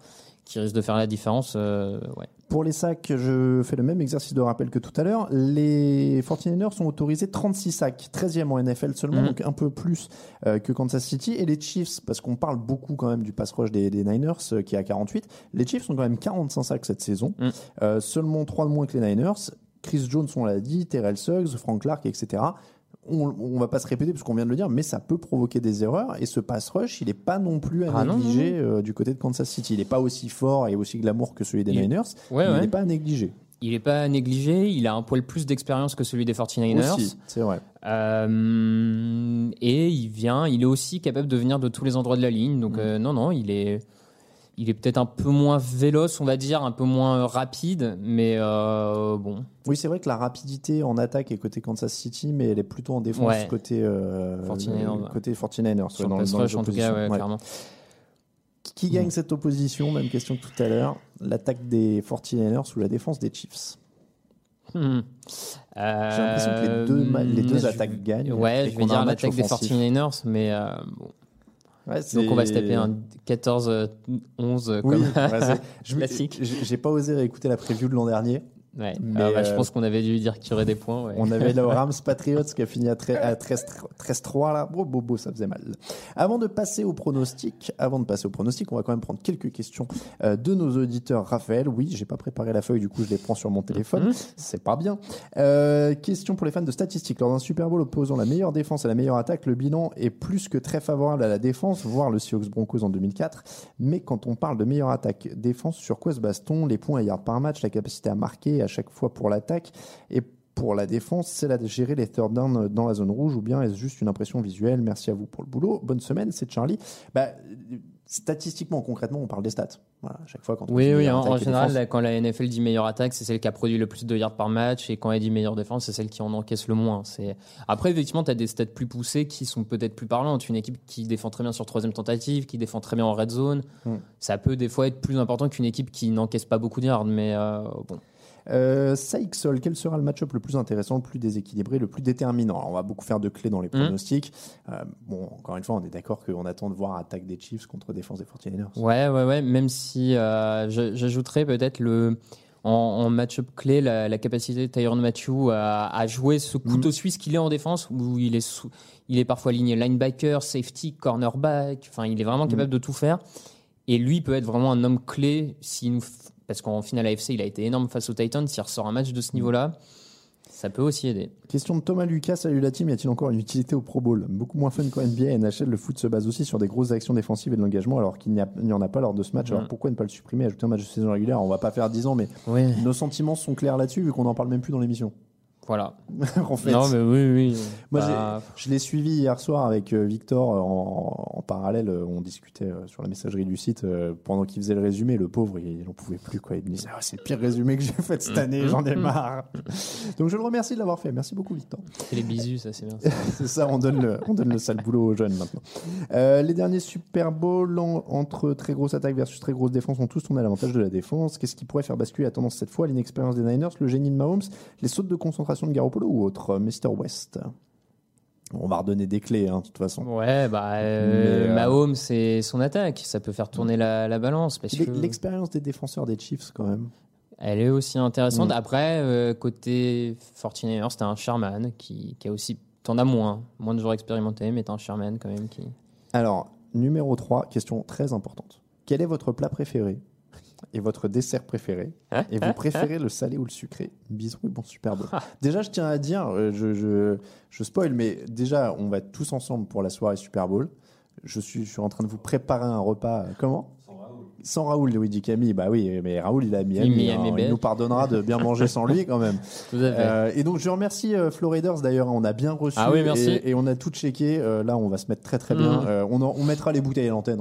qui risque de faire la différence euh, ouais Pour les sacs, je fais le même exercice de rappel que tout à l'heure. Les 49ers sont autorisés 36 sacs, 13e en NFL seulement, Mhm. donc un peu plus euh, que Kansas City. Et les Chiefs, parce qu'on parle beaucoup quand même du pass rush des, des Niners euh, qui est à 48, les Chiefs ont quand même 45 sacs cette saison, Mhm. Seulement 3 de moins que les Niners. Chris Jones, on l'a dit, Terrell Suggs, Frank Clark, etc. On, on va pas se répéter parce qu'on vient de le dire, mais ça peut provoquer des erreurs. Et ce pass rush, il n'est pas non plus à Ah non, négliger euh, du côté de Kansas City. Il n'est pas aussi fort et aussi glamour que celui des Il- Niners, Ouais, mais ouais. il n'est pas à négliger. Il n'est pas négligé, il a un poil plus d'expérience que celui des 49ers. Aussi, c'est vrai. Euh, et il vient, il est aussi capable de venir de tous les endroits de la ligne. Mm. Donc euh, non, non, il est, il est peut-être un peu moins véloce, on va dire, un peu moins rapide, mais euh, bon. Oui, c'est vrai que la rapidité en attaque est côté Kansas City, mais elle est plutôt en défense Ouais. côté, euh, 49ers, le- côté 49ers. ouais, Sur dans, les rush, en tout cas, ouais, clairement. Qui gagne cette opposition? Même question que tout à l'heure. L'attaque des 49ers ou la défense des Chiefs? Hmm. J'ai l'impression que les deux les deux je- attaques gagnent Ouais, je vais dire l'attaque des offensif. 49ers, mais euh, bon. Ouais, donc on va se taper un 14-11 comme Oui, ouais, c'est- je- classique. J'ai j'ai pas osé réécouter la preview de l'an dernier. Ouais. Mais, Ah bah, je euh, pense qu'on avait dû dire qu'il y aurait des points. ouais. On avait [laughs] le Rams Patriots qui a fini à tre- à 13 13-3 là. Bon, bobo, ça faisait mal. Avant de passer au pronostic, avant de passer au pronostic, on va quand même prendre quelques questions euh, de nos auditeurs. Raphaël, oui, j'ai pas préparé la feuille, du coup je les prends sur mon téléphone. Mhm. C'est pas bien. Euh, question pour les fans de statistiques. Lors d'un Super Bowl opposant la meilleure défense à la meilleure attaque, le bilan est plus que très favorable à la défense, voire le Seahawks Broncos en 2004. Mais quand on parle de meilleure attaque défense, sur quoi se base-t-on? Les points à yards par match, la capacité à marquer à chaque fois pour l'attaque et pour la défense, c'est la de gérer les third down dans la zone rouge ou bien est-ce juste une impression visuelle? Merci à vous pour le boulot. Bonne semaine, c'est Charlie. Bah, statistiquement, concrètement, on parle des stats. Voilà, à chaque fois quand Oui, oui, en, général, défense. quand la NFL dit meilleure attaque, c'est celle qui a produit le plus de yards par match, et quand elle dit meilleure défense, c'est celle qui en encaisse le moins. C'est... Après, effectivement, tu as des stats plus poussées qui sont peut-être plus parlantes. Une équipe qui défend très bien sur troisième tentative, qui défend très bien en red zone, Hmm. ça peut des fois être plus important qu'une équipe qui n'encaisse pas beaucoup de yards, mais euh, bon. Euh, quel sera le match-up le plus intéressant, le plus déséquilibré, le plus déterminant? Alors, On va beaucoup faire de clés dans les Mhm. pronostics. Euh, bon, encore une fois, on est d'accord qu'on attend de voir attaque des Chiefs contre défense des 49ers. Ouais, ouais, ouais. Même si euh, j'ajouterais peut-être le en, en match-up clé la, la capacité de Tyron Matthew à, à jouer ce couteau suisse qu'il est en défense, où il est sous- il est parfois aligné linebacker, safety, cornerback. Enfin, il est vraiment capable de tout faire. Et lui peut être vraiment un homme clé s'il nous parce qu'en finale AFC, il a été énorme face aux Titans. S'il ressort un match de ce niveau-là, ça peut aussi aider. Question de Thomas Lucas, salut la team, y a-t-il encore une utilité au Pro Bowl? Beaucoup moins fun qu'en NBA et NHL, le foot se base aussi sur des grosses actions défensives et de l'engagement alors qu'il n'y en a pas lors de ce match. Alors Mhm. pourquoi ne pas le supprimer, ajouter un match de saison régulière? On va pas faire 10 ans, mais nos sentiments sont clairs là-dessus vu qu'on n'en parle même plus dans l'émission. Voilà. [laughs] en fait. Non, mais oui, oui. Moi, Bah, Je l'ai suivi hier soir avec euh, Victor euh, en, en parallèle. euh, On discutait sur la messagerie du site pendant qu'il faisait le résumé. Le pauvre, il n'en pouvait plus. Quoi. Il me disait Ah, C'est le pire résumé que j'ai fait cette année, j'en ai marre. Donc je le remercie de l'avoir fait. Merci beaucoup, Victor. c'est les bisous, ça c'est bien. [laughs] C'est ça, on donne, le, on donne le sale boulot aux jeunes maintenant. Euh, les derniers Super Bowl en- entre très grosse attaque versus très grosse défense ont tous tourné à l'avantage de la défense. Qu'est-ce qui pourrait faire basculer la tendance cette fois? L'inexpérience des Niners, le génie de Mahomes, les sautes de concentration de Garoppolo ou autre Mr. West? On va redonner des clés, hein, de toute façon. Ouais, bah, euh, Mais, euh, Mahomes, c'est son attaque. Ça peut faire tourner la, la balance. Parce L'e- que L'expérience des défenseurs des Chiefs, quand même. elle est aussi intéressante. Mm. Après, euh, côté 49ers, t'as un Sherman qui, qui a aussi. T'en as moins. Moins de joueurs expérimentés, mais t'as un Sherman quand même qui. Alors, numéro 3, question très importante. Quel est votre plat préféré? Et votre dessert préféré Et vous préférez le salé ou le sucré Bisous et bon Super Bowl. déjà, je tiens à dire, euh, je, je, je spoil, mais déjà, on va être tous ensemble pour la soirée Super Bowl. Je suis, je suis en train de vous préparer un repas. euh, Comment? Sans Raoul, Luigi Camille, bah oui, mais Raoul, il a Miami. Miami hein, il Beach. nous pardonnera de bien manger sans lui quand même. [laughs] Euh, et donc je remercie euh, Flo Raiders d'ailleurs, on a bien reçu Ah oui, merci. Et, et on a tout checké. Euh, là, on va se mettre très très bien. Euh, on, en- on mettra les bouteilles à l'antenne.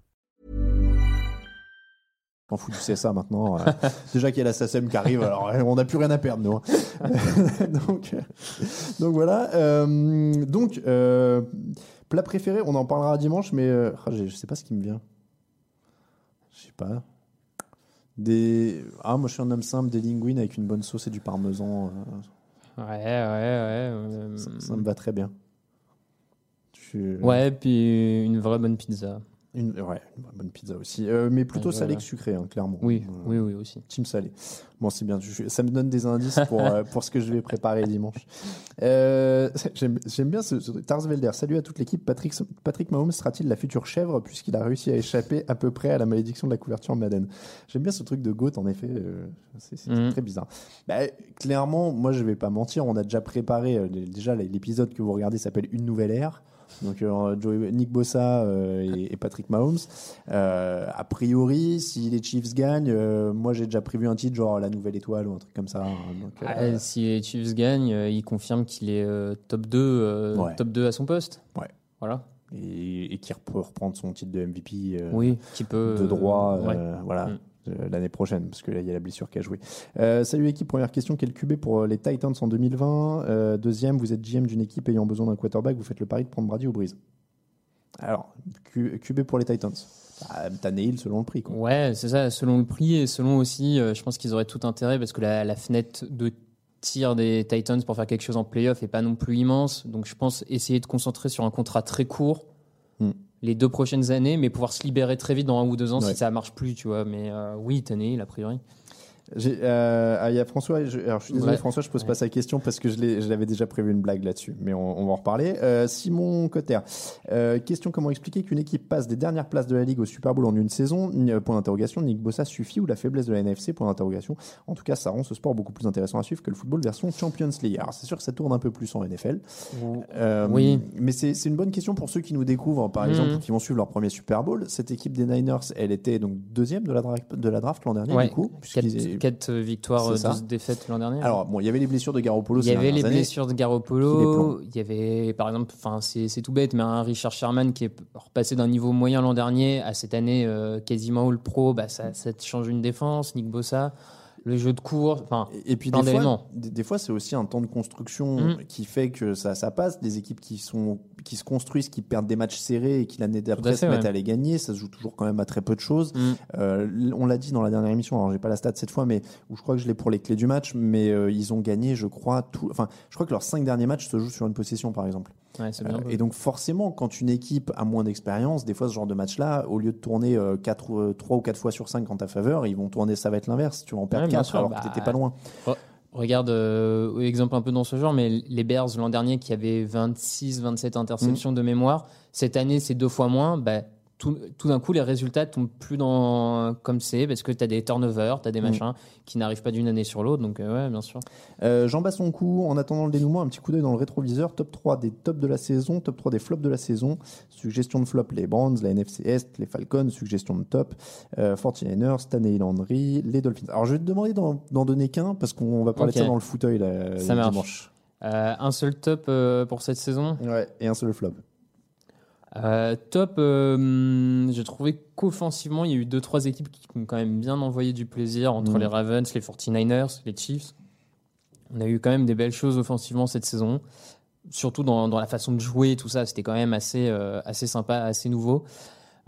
s'en fout du CSA maintenant. Euh, [laughs] déjà qu'il y a la SACEM qui arrive, alors euh, on n'a plus rien à perdre, nous. hein. [laughs] donc, euh, donc voilà. Euh, donc, euh, plat préféré, on en parlera dimanche, mais j'ai- je sais pas ce qui me vient. Je sais pas. Des... Ah, moi je suis un homme simple, des linguines avec une bonne sauce et du parmesan. Ouais, ouais, ouais. ça, ça me va très bien. Je Ouais, puis une vraie bonne pizza. Une, ouais, une bonne pizza aussi. Euh, mais plutôt salé voilà. que sucré, hein, clairement. Oui, Euh, oui, oui aussi. Team salé. Bon, c'est bien. je- ça me donne des indices pour, euh, [laughs] pour ce que je vais préparer dimanche. [laughs] J'aime bien ce, ce Tars Velder. Salut à toute l'équipe. Patrick, Patrick Mahomes sera-t-il la future chèvre puisqu'il a réussi à échapper à peu près à la malédiction de la couverture Madden? J'aime bien ce truc de GOAT, en effet. c'est Mhm. très bizarre. Bah, clairement, moi, je vais pas mentir. On a déjà préparé. déjà, l'épisode que vous regardez s'appelle Une nouvelle ère. Donc, euh, Joey- Nick Bossa euh, et, et Patrick Mahomes. Euh, a priori, si les Chiefs gagnent, moi j'ai déjà prévu un titre genre la nouvelle étoile ou un truc comme ça. hein. Donc, Ah, si les Chiefs gagnent, il confirme qu'il est top 2, euh, Ouais. top 2 à son poste. Ouais. Voilà. et, et qui peut reprendre son titre de MVP euh, Oui, qui peut. de droit euh, ouais. voilà, Mm. L'année prochaine, parce que là il y a la blessure qui a joué. Euh, salut équipe, première question quel QB pour euh, les Titans en 2020 Euh, Deuxième, vous êtes GM d'une équipe ayant besoin d'un quarterback, vous faites le pari de prendre Brady ou Breeze? Alors, Q- QB pour les Titans. Bah, T'as Neil selon le prix. Quoi. Ouais, c'est ça, selon le prix et selon aussi, euh, je pense qu'ils auraient tout intérêt parce que la, la fenêtre de tir des Titans pour faire quelque chose en playoff est pas non plus immense. Donc je pense essayer de concentrer sur un contrat très court Hmm. Les deux prochaines années, mais pouvoir se libérer très vite dans un ou deux ans Ouais. si ça marche plus, tu vois. Mais euh, oui, Tannehill, a priori. Euh, ah, il y a François. Je, alors, je suis désolé, Ouais. François, je pose pas sa question parce que je, l'avais déjà prévu une blague là-dessus, mais on, on va en reparler. Euh, Simon Cotter, euh, question comment expliquer qu'une équipe passe des dernières places de la Ligue au Super Bowl en une saison? Euh, Point d'interrogation. Nick Bossa suffit ou la faiblesse de la NFC Point d'interrogation. En tout cas, ça rend ce sport beaucoup plus intéressant à suivre que le football version Champions League. Alors, c'est sûr que ça tourne un peu plus en NFL. Euh, Oui. Mais c'est une bonne question pour ceux qui nous découvrent, par Mhm. exemple, qui vont suivre leur premier Super Bowl. Cette équipe des Niners, elle était donc deuxième de la, dra- de la draft l'an dernier, Ouais. du coup. Puisqu'ils- 4, victoires, C'est euh, ça. 12 défaites l'an dernier. Alors, bon, il y avait les blessures de Garoppolo il y avait les années. blessures de Garoppolo. Il y avait, par exemple, c'est c'est tout bête, mais un Richard Sherman qui est repassé d'un niveau moyen l'an dernier à cette année euh, quasiment all pro. Bah, ça, ça te change une défense. Nick Bossa, le jeu de cours. Enfin, Et puis plein des fois, d'éléments. des, des fois, c'est aussi un temps de construction Mhm. qui fait que ça, ça passe. Des équipes qui sont qui se construisent, qui perdent des matchs serrés et qui l'année d'après se mettent ouais. à les gagner. Ça se joue toujours quand même à très peu de choses. Mm. Euh, on l'a dit dans la dernière émission. Alors j'ai pas la stat cette fois, mais où je crois que je l'ai pour les clés du match. Mais euh, ils ont gagné, je crois, tout. Enfin, je crois que leurs cinq derniers matchs se jouent sur une possession, par exemple. Ouais, c'est bien. Euh, et donc forcément, quand une équipe a moins d'expérience, des fois ce genre de match-là, au lieu de tourner euh, quatre, euh, trois ou quatre fois sur 5 en ta faveur, ils vont tourner, ça va être l'inverse. Tu vas en perdre Ouais, bien 4 sûr, alors bah, que t'étais pas loin. Regarde, euh, exemple un peu dans ce genre, mais les Bears l'an dernier qui avaient 26, 27 interceptions de mémoire, cette année c'est deux fois moins. Bah, tout, tout d'un coup, les résultats tombent plus dans comme c'est parce que tu as des turnovers, tu as des Mm. machins qui n'arrivent pas d'une année sur l'autre. Donc, euh, ouais, bien sûr. Euh, Jean Basson-Coup, en attendant le dénouement, un petit coup d'œil dans le rétroviseur. Top 3 des tops de la saison, top 3 des flops de la saison. Suggestion de flop, les Browns, la NFC Est, les Falcons. Suggestion de top, euh, 49ers, Stanley Landry, les Dolphins. Alors je vais te demander d'en donner qu'un parce qu'on va parler Ok. de ça dans le fauteuil là, Ça le marche. dimanche. Euh, un seul top euh, pour cette saison? Ouais, et un seul flop. Euh, top, euh, j'ai trouvé qu'offensivement, il y a eu deux trois équipes qui ont quand même bien envoyé du plaisir entre Mm. les Ravens, les 49ers, les Chiefs. On a eu quand même des belles choses offensivement cette saison, surtout dans, dans la façon de jouer, tout ça. C'était quand même assez, euh, assez sympa, assez nouveau.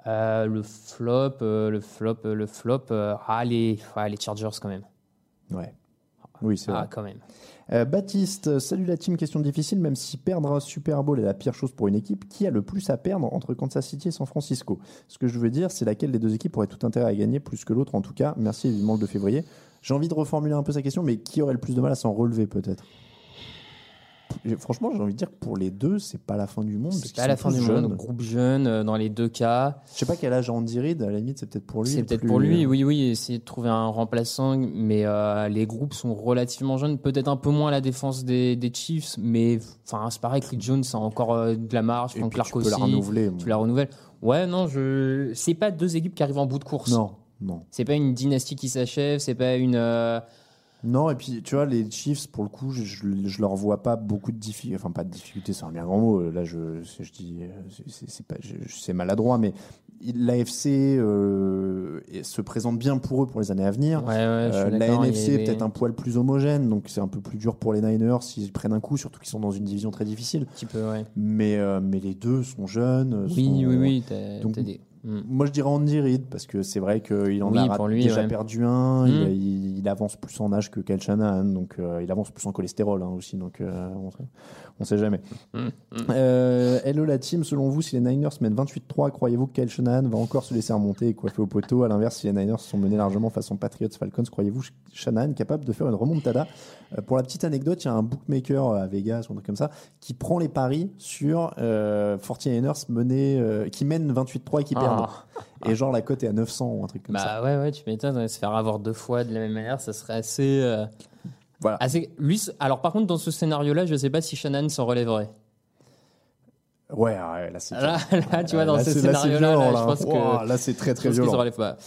Le flop, le flop, le flop, ah, les, ah, les Chargers quand même. Ouais. Oui, c'est Ah, vrai. quand même. Euh, Baptiste, salut la team, question difficile, même si perdre un Super Bowl est la pire chose pour une équipe, qui a le plus à perdre entre Kansas City et San Francisco? Ce que je veux dire, c'est laquelle des deux équipes aurait tout intérêt à gagner plus que l'autre en tout cas. Merci évidemment le 2 février. J'ai envie de reformuler un peu sa question, mais qui aurait le plus de mal à s'en relever peut-être? Franchement, j'ai envie de dire que pour les deux, c'est pas la fin du monde. C'est pas la fin du jeunes. monde. Groupe jeune euh, dans les deux cas. Je sais pas quel âge a Andy Reid, à la limite, c'est peut-être pour lui. C'est peut-être plus- pour lui, oui, oui, essayer de trouver un remplaçant, mais euh, les groupes sont relativement jeunes, peut-être un peu moins à la défense des, des Chiefs, mais enfin c'est pareil, Chris Jones a encore euh, de la marge, Frank Clark tu peux la renouveler. tu la renouvelles. Ouais, non, je, c'est pas deux équipes qui arrivent en bout de course. Non, non. C'est pas une dynastie qui s'achève, c'est pas une. euh, Non, et puis tu vois, les Chiefs, pour le coup, je, je, je leur vois pas beaucoup de difficultés. Enfin, pas de difficultés, c'est un bien grand mot. Là, je, je dis, c'est- maladroit, mais l'AFC euh, se présente bien pour eux pour les années à venir. Ouais, ouais, Euh, la NFC avait peut-être un poil plus homogène, donc c'est un peu plus dur pour les Niners s'ils prennent un coup, surtout qu'ils sont dans une division très difficile. un petit peu, ouais. Mais, euh, mais les deux sont jeunes. Oui, sont- oui, oui, t'as, Donc, t'as des. Hmm. Moi, je dirais Andy Reid parce que c'est vrai qu'il en Oui, a lui, déjà ouais. perdu un. Mm. Il, il- il avance plus en âge que Kyle Shanahan, donc euh, il avance plus en cholestérol hein, aussi. Donc euh, on, on sait jamais. Mm, Euh, hello la team. Selon vous, si les Niners mettent 28-3, croyez-vous que Kyle Shanahan va encore se laisser remonter et coiffer au poteau? À l'inverse, si les Niners sont menés largement façon Patriots Falcons, croyez-vous Shanahan capable de faire une remontada? Euh, Pour la petite anecdote, il y a un bookmaker à Vegas ou un truc comme ça qui prend les paris sur euh, 49ers menés, euh, qui mènent 28-3 et qui perdent. Ah. Et genre la cote est à 900 ou un truc comme ça. Bah ouais, ouais, tu m'étonnes, ouais, se faire avoir deux fois de la même manière, ça serait assez. euh, Voilà. assez... Lui, alors par contre, dans ce scénario-là, je sais pas si Shannon s'en relèverait. Ouais, ouais, là c'est Là, là, tu vois, dans Là, ce scénario-là, là, je pense que. Là c'est très je très pense qu'ils s'en violent. relèvent pas.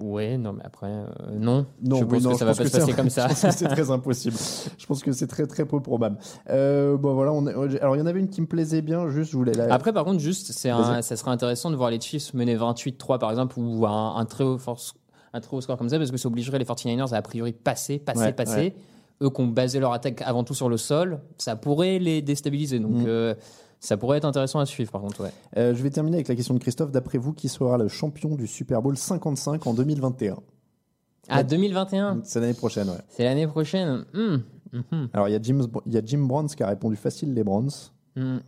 Ouais, non, mais après, euh, non. Non, je oui, pense non, que ça va pas se passer comme ça. [laughs] Je pense que c'est très [laughs] impossible. Je pense que c'est très très peu probable. Euh, bon voilà, on est- alors il y en avait une qui me plaisait bien, juste je voulais la. Après, par contre, juste, c'est un- Vas-y. ça serait intéressant de voir les Chiefs mener 28-3, par exemple, ou un, un très haut force, un très haut score comme ça, parce que ça obligerait les 49ers à a priori passer, passer, Ouais, passer. ouais. Eux qui ont basé leur attaque avant tout sur le sol, ça pourrait les déstabiliser. Donc, Mm. euh, ça pourrait être intéressant à suivre, par contre, ouais. Euh, je vais terminer avec la question de Christophe. D'après vous, qui sera le champion du Super Bowl 55 en 2021 Ah, Ouais. 2021 C'est l'année prochaine, ouais. C'est l'année prochaine. Hmm. Mhm. Alors il y a Jim, il y a Jim Browns qui a répondu facile les Browns. Hmm.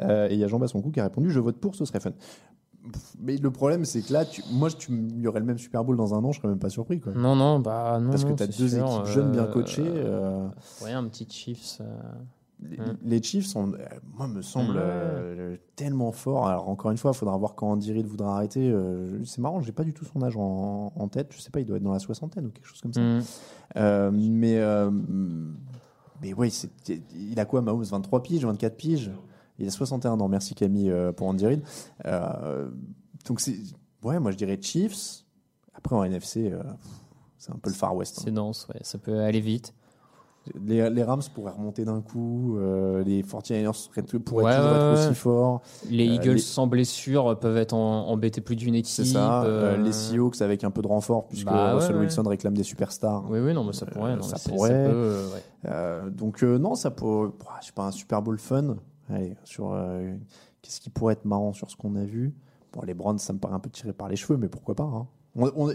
Euh, et il y a Jean Bassoncourt qui a répondu Je vote pour, ce serait fun. Mais le problème, c'est que là, tu, moi, tu, il y aurait le même Super Bowl dans un an, je serais même pas surpris. Quoi. Non, non, bah non. Parce que tu as deux sûr, équipes jeunes bien euh, coachées. euh, Ouais, un petit Chiefs. Les- Mm. Les Chiefs, sont, euh, moi, me semblent Ouais. euh, tellement forts. Alors, encore une fois, il faudra voir quand Andy Reid voudra arrêter. euh, c'est marrant, j'ai pas du tout son âge en, en tête. Je sais pas, il doit être dans la soixantaine ou quelque chose comme ça. Euh, mais, mais oui, il a quoi, Mahomes 23 piges, 24 piges? Il a 61 ans. Merci Camille euh, pour Andy Reid. Euh, donc. Ouais, moi, je dirais Chiefs. Après, en NFC, euh, c'est un peu le Far West. hein. C'est dense, ouais, ça peut aller vite. Les, les Rams pourraient remonter d'un coup. euh, les 49ers seraient, pourraient Ouais, toujours être aussi forts. Les Euh, Eagles les- sans blessure peuvent être en, embêtés plus d'une équipe. C'est ça. euh, les Seahawks avec un peu de renfort, puisque Bah, Russell ouais. Wilson réclame des superstars. Oui, oui, non, mais ça pourrait. Non, ça pourrait. peut, donc non, ça pourrait, je sais pas, un Super Bowl fun. Allez, sur qu'est-ce qui pourrait être marrant sur ce qu'on a vu? Bon, les Browns, ça me paraît un peu tiré par les cheveux, mais pourquoi pas hein.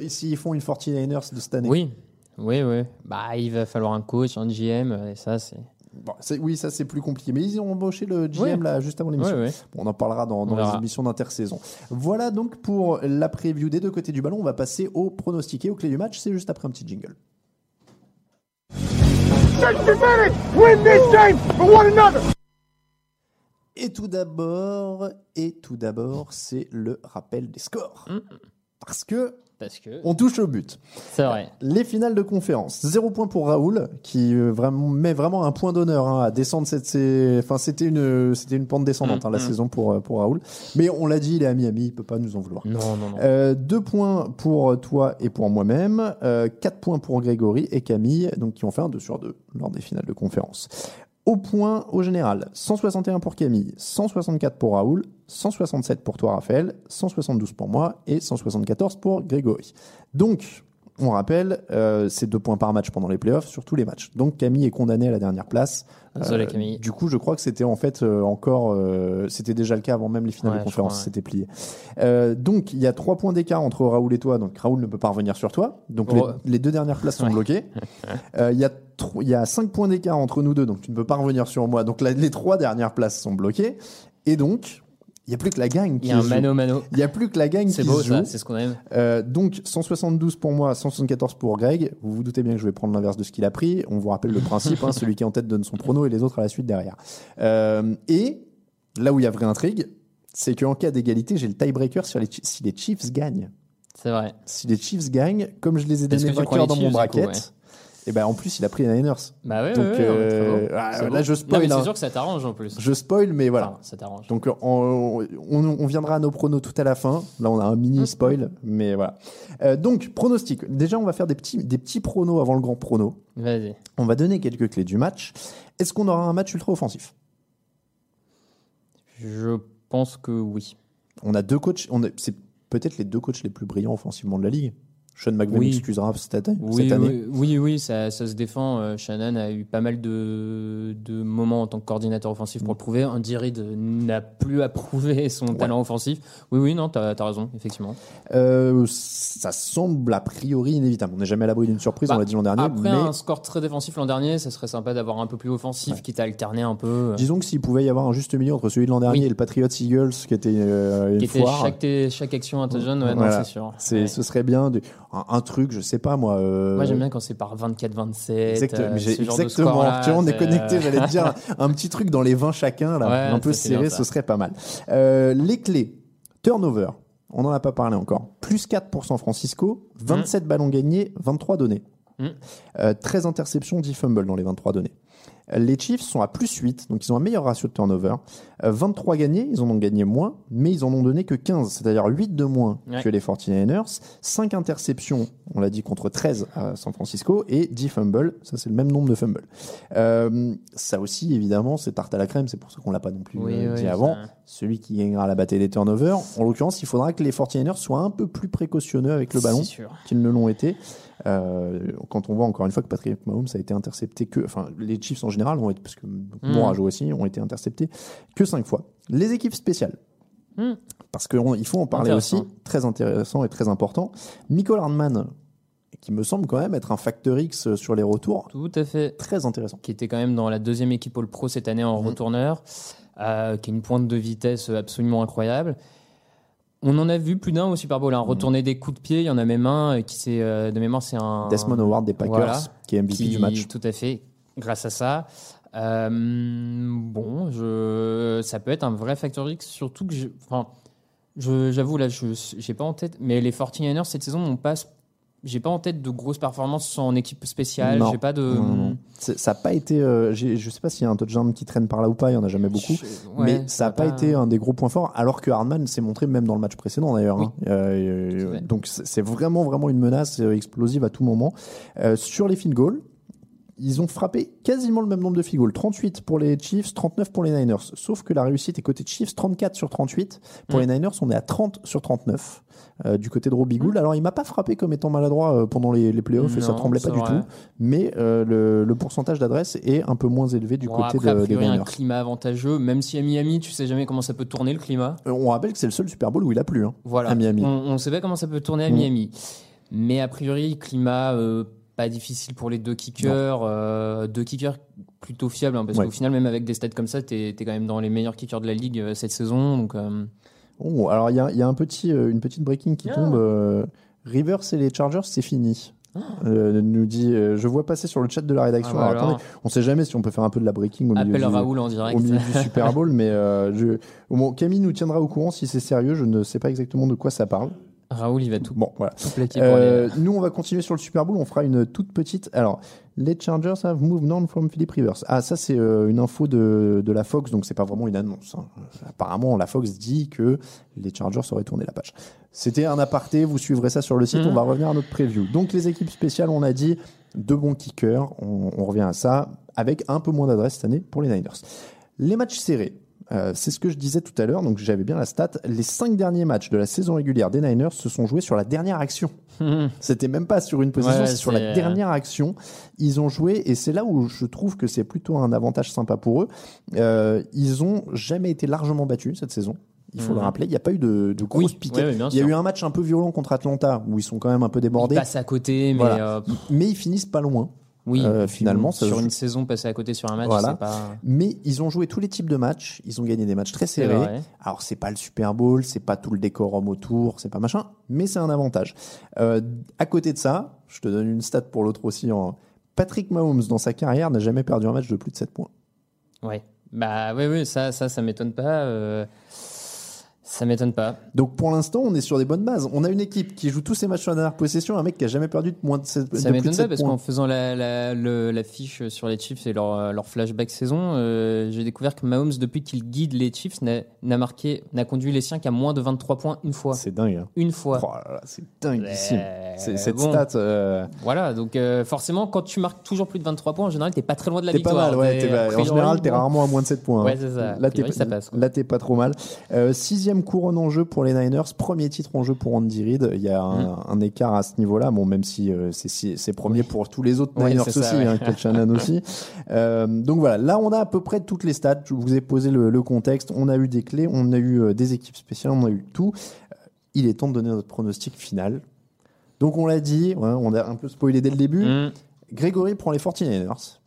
S'ils font une 49ers de cette année, Oui, oui, oui. Bah, il va falloir un coach, un GM, et ça, c'est. Bon, c'est- oui, ça c'est plus compliqué. Mais ils ont embauché le GM Ouais. là juste avant l'émission. ouais. Bon, on en parlera dans, les émissions d'intersaison. Voilà donc pour la preview des deux côtés du ballon. On va passer au pronostiqué, aux clés du match. C'est juste après un petit jingle. 60 minutes. Win this game for one another. Et tout d'abord, et tout d'abord, c'est le rappel des scores. Mm. Parce que Parce que. on touche au but. C'est vrai. Les finales de conférence. Zéro point pour Raoul, qui euh, vraiment, met vraiment un point d'honneur hein, à descendre cette. c'est- Enfin, c'était une, c'était une pente descendante hein, la mm. saison pour, euh, pour Raoul. Mais on l'a dit, il est à Miami, il peut pas nous en vouloir. Non, non, non. Euh, deux points pour toi et pour moi-même, euh, quatre points pour Grégory et Camille, donc qui ont fait un 2 sur 2 lors des finales de conférence. Au point au général, 161 pour Camille, 164 pour Raoul, 167 pour toi Raphaël, 172 pour moi et 174 pour Grégory. Donc, on rappelle, euh, c'est deux points par match pendant les playoffs sur tous les matchs. Donc Camille est condamnée à la dernière place. Désolé, Euh, Camille. Du coup, je crois que c'était en fait euh, encore, euh, c'était déjà le cas avant même les finales Ouais, de conférence, ouais. c'était plié. Euh, donc il y a trois points d'écart entre Raoul et toi, donc Raoul ne peut pas revenir sur toi. Donc Oh. les, les deux dernières places sont Ouais. bloquées. [laughs] Euh, Il y a il y a cinq points d'écart entre nous deux, donc tu ne peux pas revenir sur moi. Donc les trois dernières places sont bloquées. Et donc il y a plus que la gagne Il qui y a un se joue. mano-mano. Il y a plus que la gagne C'est qui beau, se joue. c'est ce qu'on aime. Euh, donc 172 pour moi, 174 pour Greg. Vous vous doutez bien que je vais prendre l'inverse de ce qu'il a pris. On vous rappelle le principe, hein, [laughs] celui qui est en tête donne son prono et les autres à la suite derrière. Euh, et là où il y a vraie intrigue, c'est qu'en cas d'égalité, j'ai le tiebreaker sur les, si les Chiefs gagnent. C'est vrai. Si les Chiefs gagnent, comme je les ai donnés vainqueurs dans mon Chiefs, bracket, coup, ouais. Et ben en plus il a pris les Niners. Bah ouais, Donc, ouais, ouais, euh, ah, C'est là, je Non, spoil, mais hein. c'est sûr que ça t'arrange en plus. Je spoil, mais voilà. Enfin, ça t'arrange. Donc on, on, on viendra à nos pronos tout à la fin. Là, on a un mini spoil, mais voilà. Euh, donc pronostic. Déjà, on va faire des petits des petits pronos avant le grand prono. Vas-y. On va donner quelques clés du match. Est-ce qu'on aura un match ultra offensif? Je pense que oui. On a deux coachs. On a- c'est peut-être les deux coachs les plus brillants offensivement de la ligue. Sean McVay Oui. m'excusera cette année. Oui, cette année. oui, oui, oui, ça, ça se défend. Euh, Shannon a eu pas mal de, de moments en tant que coordinateur offensif pour le prouver. Andy Reid n'a plus à [laughs] prouver son talent offensif. Oui, oui, non, t'as as raison, effectivement. Euh, ça semble a priori inévitable. On n'est jamais à l'abri d'une surprise, Bah, on l'a dit l'an dernier. Après mais un score très défensif l'an dernier, ça serait sympa d'avoir un peu plus offensif, quitte à alterner un peu. disons que s'il pouvait y avoir un juste milieu entre celui de l'an dernier Oui. et le Patriots Eagles, qui était euh, une qui était foire. chaque, chaque action intelligente, ouais, Voilà. non, c'est sûr. Ouais. Ce serait bien de- un, un truc, je sais pas moi. euh, Moi, j'aime bien quand c'est par 24-27. Exact- euh, exactement. tu vois, on est connecté, euh, j'allais te dire un, [laughs] un petit truc dans les 20 chacun, là, Ouais, un peu serré, ce serait pas mal. Euh, les clés, turnover, on n'en a pas parlé encore. Plus 4 pour San Francisco, 27 ballons gagnés, 23 donnés. Mm. Euh, 13 interceptions, 10 fumbles dans les 23 donnés. Euh, Les Chiefs sont à plus 8, donc ils ont un meilleur ratio de turnover. Euh, 23 gagnés, ils en ont gagné moins, mais ils en ont donné que 15, c'est-à-dire 8 de moins Ouais. que les 49ers. 5 interceptions, on l'a dit, contre 13 à San Francisco, et 10 fumbles, ça c'est le même nombre de fumbles. Euh, ça aussi, évidemment, c'est tarte à la crème, c'est pour ça qu'on l'a pas non plus Oui, euh, oui, dit avant. ça- Celui qui gagnera la bataille des turnovers, en l'occurrence, il faudra que les 49ers soient un peu plus précautionneux avec le ballon qu'ils ne l'ont été. Euh, quand on voit encore une fois que Patrick Mahomes a été intercepté que, enfin, les Chiefs en général ont été, parce que Moore a joué aussi, ont été interceptés que cinq fois. Les équipes spéciales. Hmm. Parce qu'il faut en parler aussi, très intéressant et très important. Michael Hardman, qui me semble quand même être un facteur X sur les retours, Tout à fait. très intéressant. Qui était quand même dans la deuxième équipe All Pro cette année en Mhm. retourneur, euh, qui a une pointe de vitesse absolument incroyable. On en a vu plus d'un au Super Bowl, hein, retourner des coups de pied. Il y en a même un qui c'est euh, de mémoire, c'est un Desmond Howard des Packers, Voilà. qui est MVP qui- du match. Tout à fait, grâce à ça. Euh, bon, je, ça peut être un vrai facteur X, surtout que je, enfin, j'avoue là, je j'ai pas en tête, mais les 49ers cette saison n'ont pas, j'ai pas en tête de grosses performances en équipe spéciale. J'ai pas de. Non, Ça n'a pas été. euh, je sais pas s'il y a un touchdown qui traîne par là ou pas, il y en a jamais beaucoup. Je- ouais, mais ça n'a pas, été un des gros points forts, alors que Hardman s'est montré même dans le match précédent d'ailleurs. Oui. hein. Euh, fait. donc c'est vraiment vraiment une menace euh, explosive à tout moment. Euh, sur les field goals, ils ont frappé quasiment le même nombre de field goals, 38 pour les Chiefs, 39 pour les Niners. Sauf que la réussite est côté Chiefs, 34 sur 38. Pour Mm. les Niners, on est à 30 sur 39 euh, du côté de Robbie Gould. Alors il m'a pas frappé comme étant maladroit euh, pendant les, les playoffs et ça tremblait pas du vrai. tout. Mais euh, le, le pourcentage d'adresse est un peu moins élevé du Bon, côté après, de- des priori, un Niners. climat avantageux, même si à Miami, tu sais jamais comment ça peut tourner le climat. Euh, On rappelle que c'est le seul Super Bowl où il a plu. Hein. Voilà. À Miami. On ne sait pas comment ça peut tourner à Mm. Miami. Mais a priori, climat pas difficile pour les deux kickers. euh, deux kickers plutôt fiables. hein, parce Ouais. qu'au final, même avec des stats comme ça, tu es, quand même dans les meilleurs kickers de la ligue euh, cette saison. Donc, euh, Oh, alors il y a, il y a un petit, euh, une petite breaking qui Ah. tombe. euh, Rivers et les Chargers, c'est fini. Euh, nous dit, euh, je vois passer sur le chat de la rédaction. Ah, bah alors, alors. attendez, on sait jamais si on peut faire un peu de la breaking au milieu, appelle du, Raoul en direct. au milieu du Super Bowl, mais euh, je, bon, Camille nous tiendra au courant si c'est sérieux. Je ne sais pas exactement de quoi ça parle. Raoul, il va tout, Bon, voilà. Euh, nous, on va continuer sur le Super Bowl. On fera une toute petite. Alors, les Chargers have moved on from Philip Rivers. Ah, ça, c'est euh, une info de, de la Fox, donc c'est pas vraiment une annonce. hein. Apparemment, la Fox dit que les Chargers auraient tourné la page. C'était un aparté. Vous suivrez ça sur le site. Mhm. On va revenir à notre preview. Donc, les équipes spéciales, on a dit deux bons kickers. On, on revient à ça avec un peu moins d'adresse cette année pour les Niners. Les matchs serrés. Euh, c'est ce que je disais tout à l'heure, donc j'avais bien la stat. Les cinq derniers matchs de la saison régulière des Niners se sont joués sur la dernière action. C'était même pas sur une position, Ouais, c'est sur la euh, dernière action. Ils ont joué, et c'est là où je trouve que c'est plutôt un avantage sympa pour eux. Euh, ils ont jamais été largement battus cette saison. Il faut le rappeler, il n'y a pas eu de, de grosses Oui, piquettes. il y a eu un match un peu violent contre Atlanta où ils sont quand même un peu débordés, passe à côté, mais Voilà. euh, mais ils finissent pas loin. Oui, Euh, finalement, ça sur une saison, passer à côté sur un match, Voilà. pas. Mais ils ont joué tous les types de matchs. Ils ont gagné des matchs très serrés. vrai. Alors c'est pas le Super Bowl, c'est pas tout le décorum autour, c'est pas machin, mais c'est un avantage. Euh, à côté de ça, je te donne une stat pour l'autre aussi. En... Patrick Mahomes dans sa carrière n'a jamais perdu un match de plus de 7 points. Ouais. Bah oui, oui, ça, ça, ça m'étonne pas. euh, Ça m'étonne pas. Donc pour l'instant, on est sur des bonnes bases. On a une équipe qui joue tous ses matchs sur la dernière possession, un mec qui a jamais perdu de moins de, 7, Ça m'étonne pas 7 parce qu'en faisant la, la, le- la fiche sur les Chiefs et leur, leur flashback saison, euh, j'ai découvert que Mahomes, depuis qu'il guide les Chiefs, n'a marqué, n'a conduit les siens qu'à moins de 23 points une fois. C'est dingue. hein. Une fois. Oh c'est. Euh, C'est- cette bon. stat. euh, Voilà, donc euh, forcément, quand tu marques toujours plus de 23 points, en général, t'es pas très loin de la T'es pas mal, ouais. En général, t'es rarement à moins de 7 points. hein. Ouais, c'est ça. Là, t'es, pas trop mal. Euh, sixième couronne en jeu pour les Niners. Premier titre en jeu pour Andy Reid. Il y a un, Mm. un écart à ce niveau-là. Bon, même si euh, c'est, premier pour tous les autres Niners aussi, ça, ouais. hein, [laughs] aussi. Euh, donc voilà. Là, on a à peu près toutes les stats. Je vous ai posé le, le contexte. On a eu des clés. On a eu euh, des équipes spéciales. On a eu tout. Il est temps de donner notre pronostic final. Donc on l'a dit. ouais, on a un peu spoilé dès le début. Hum, Grégory prend les 49ers.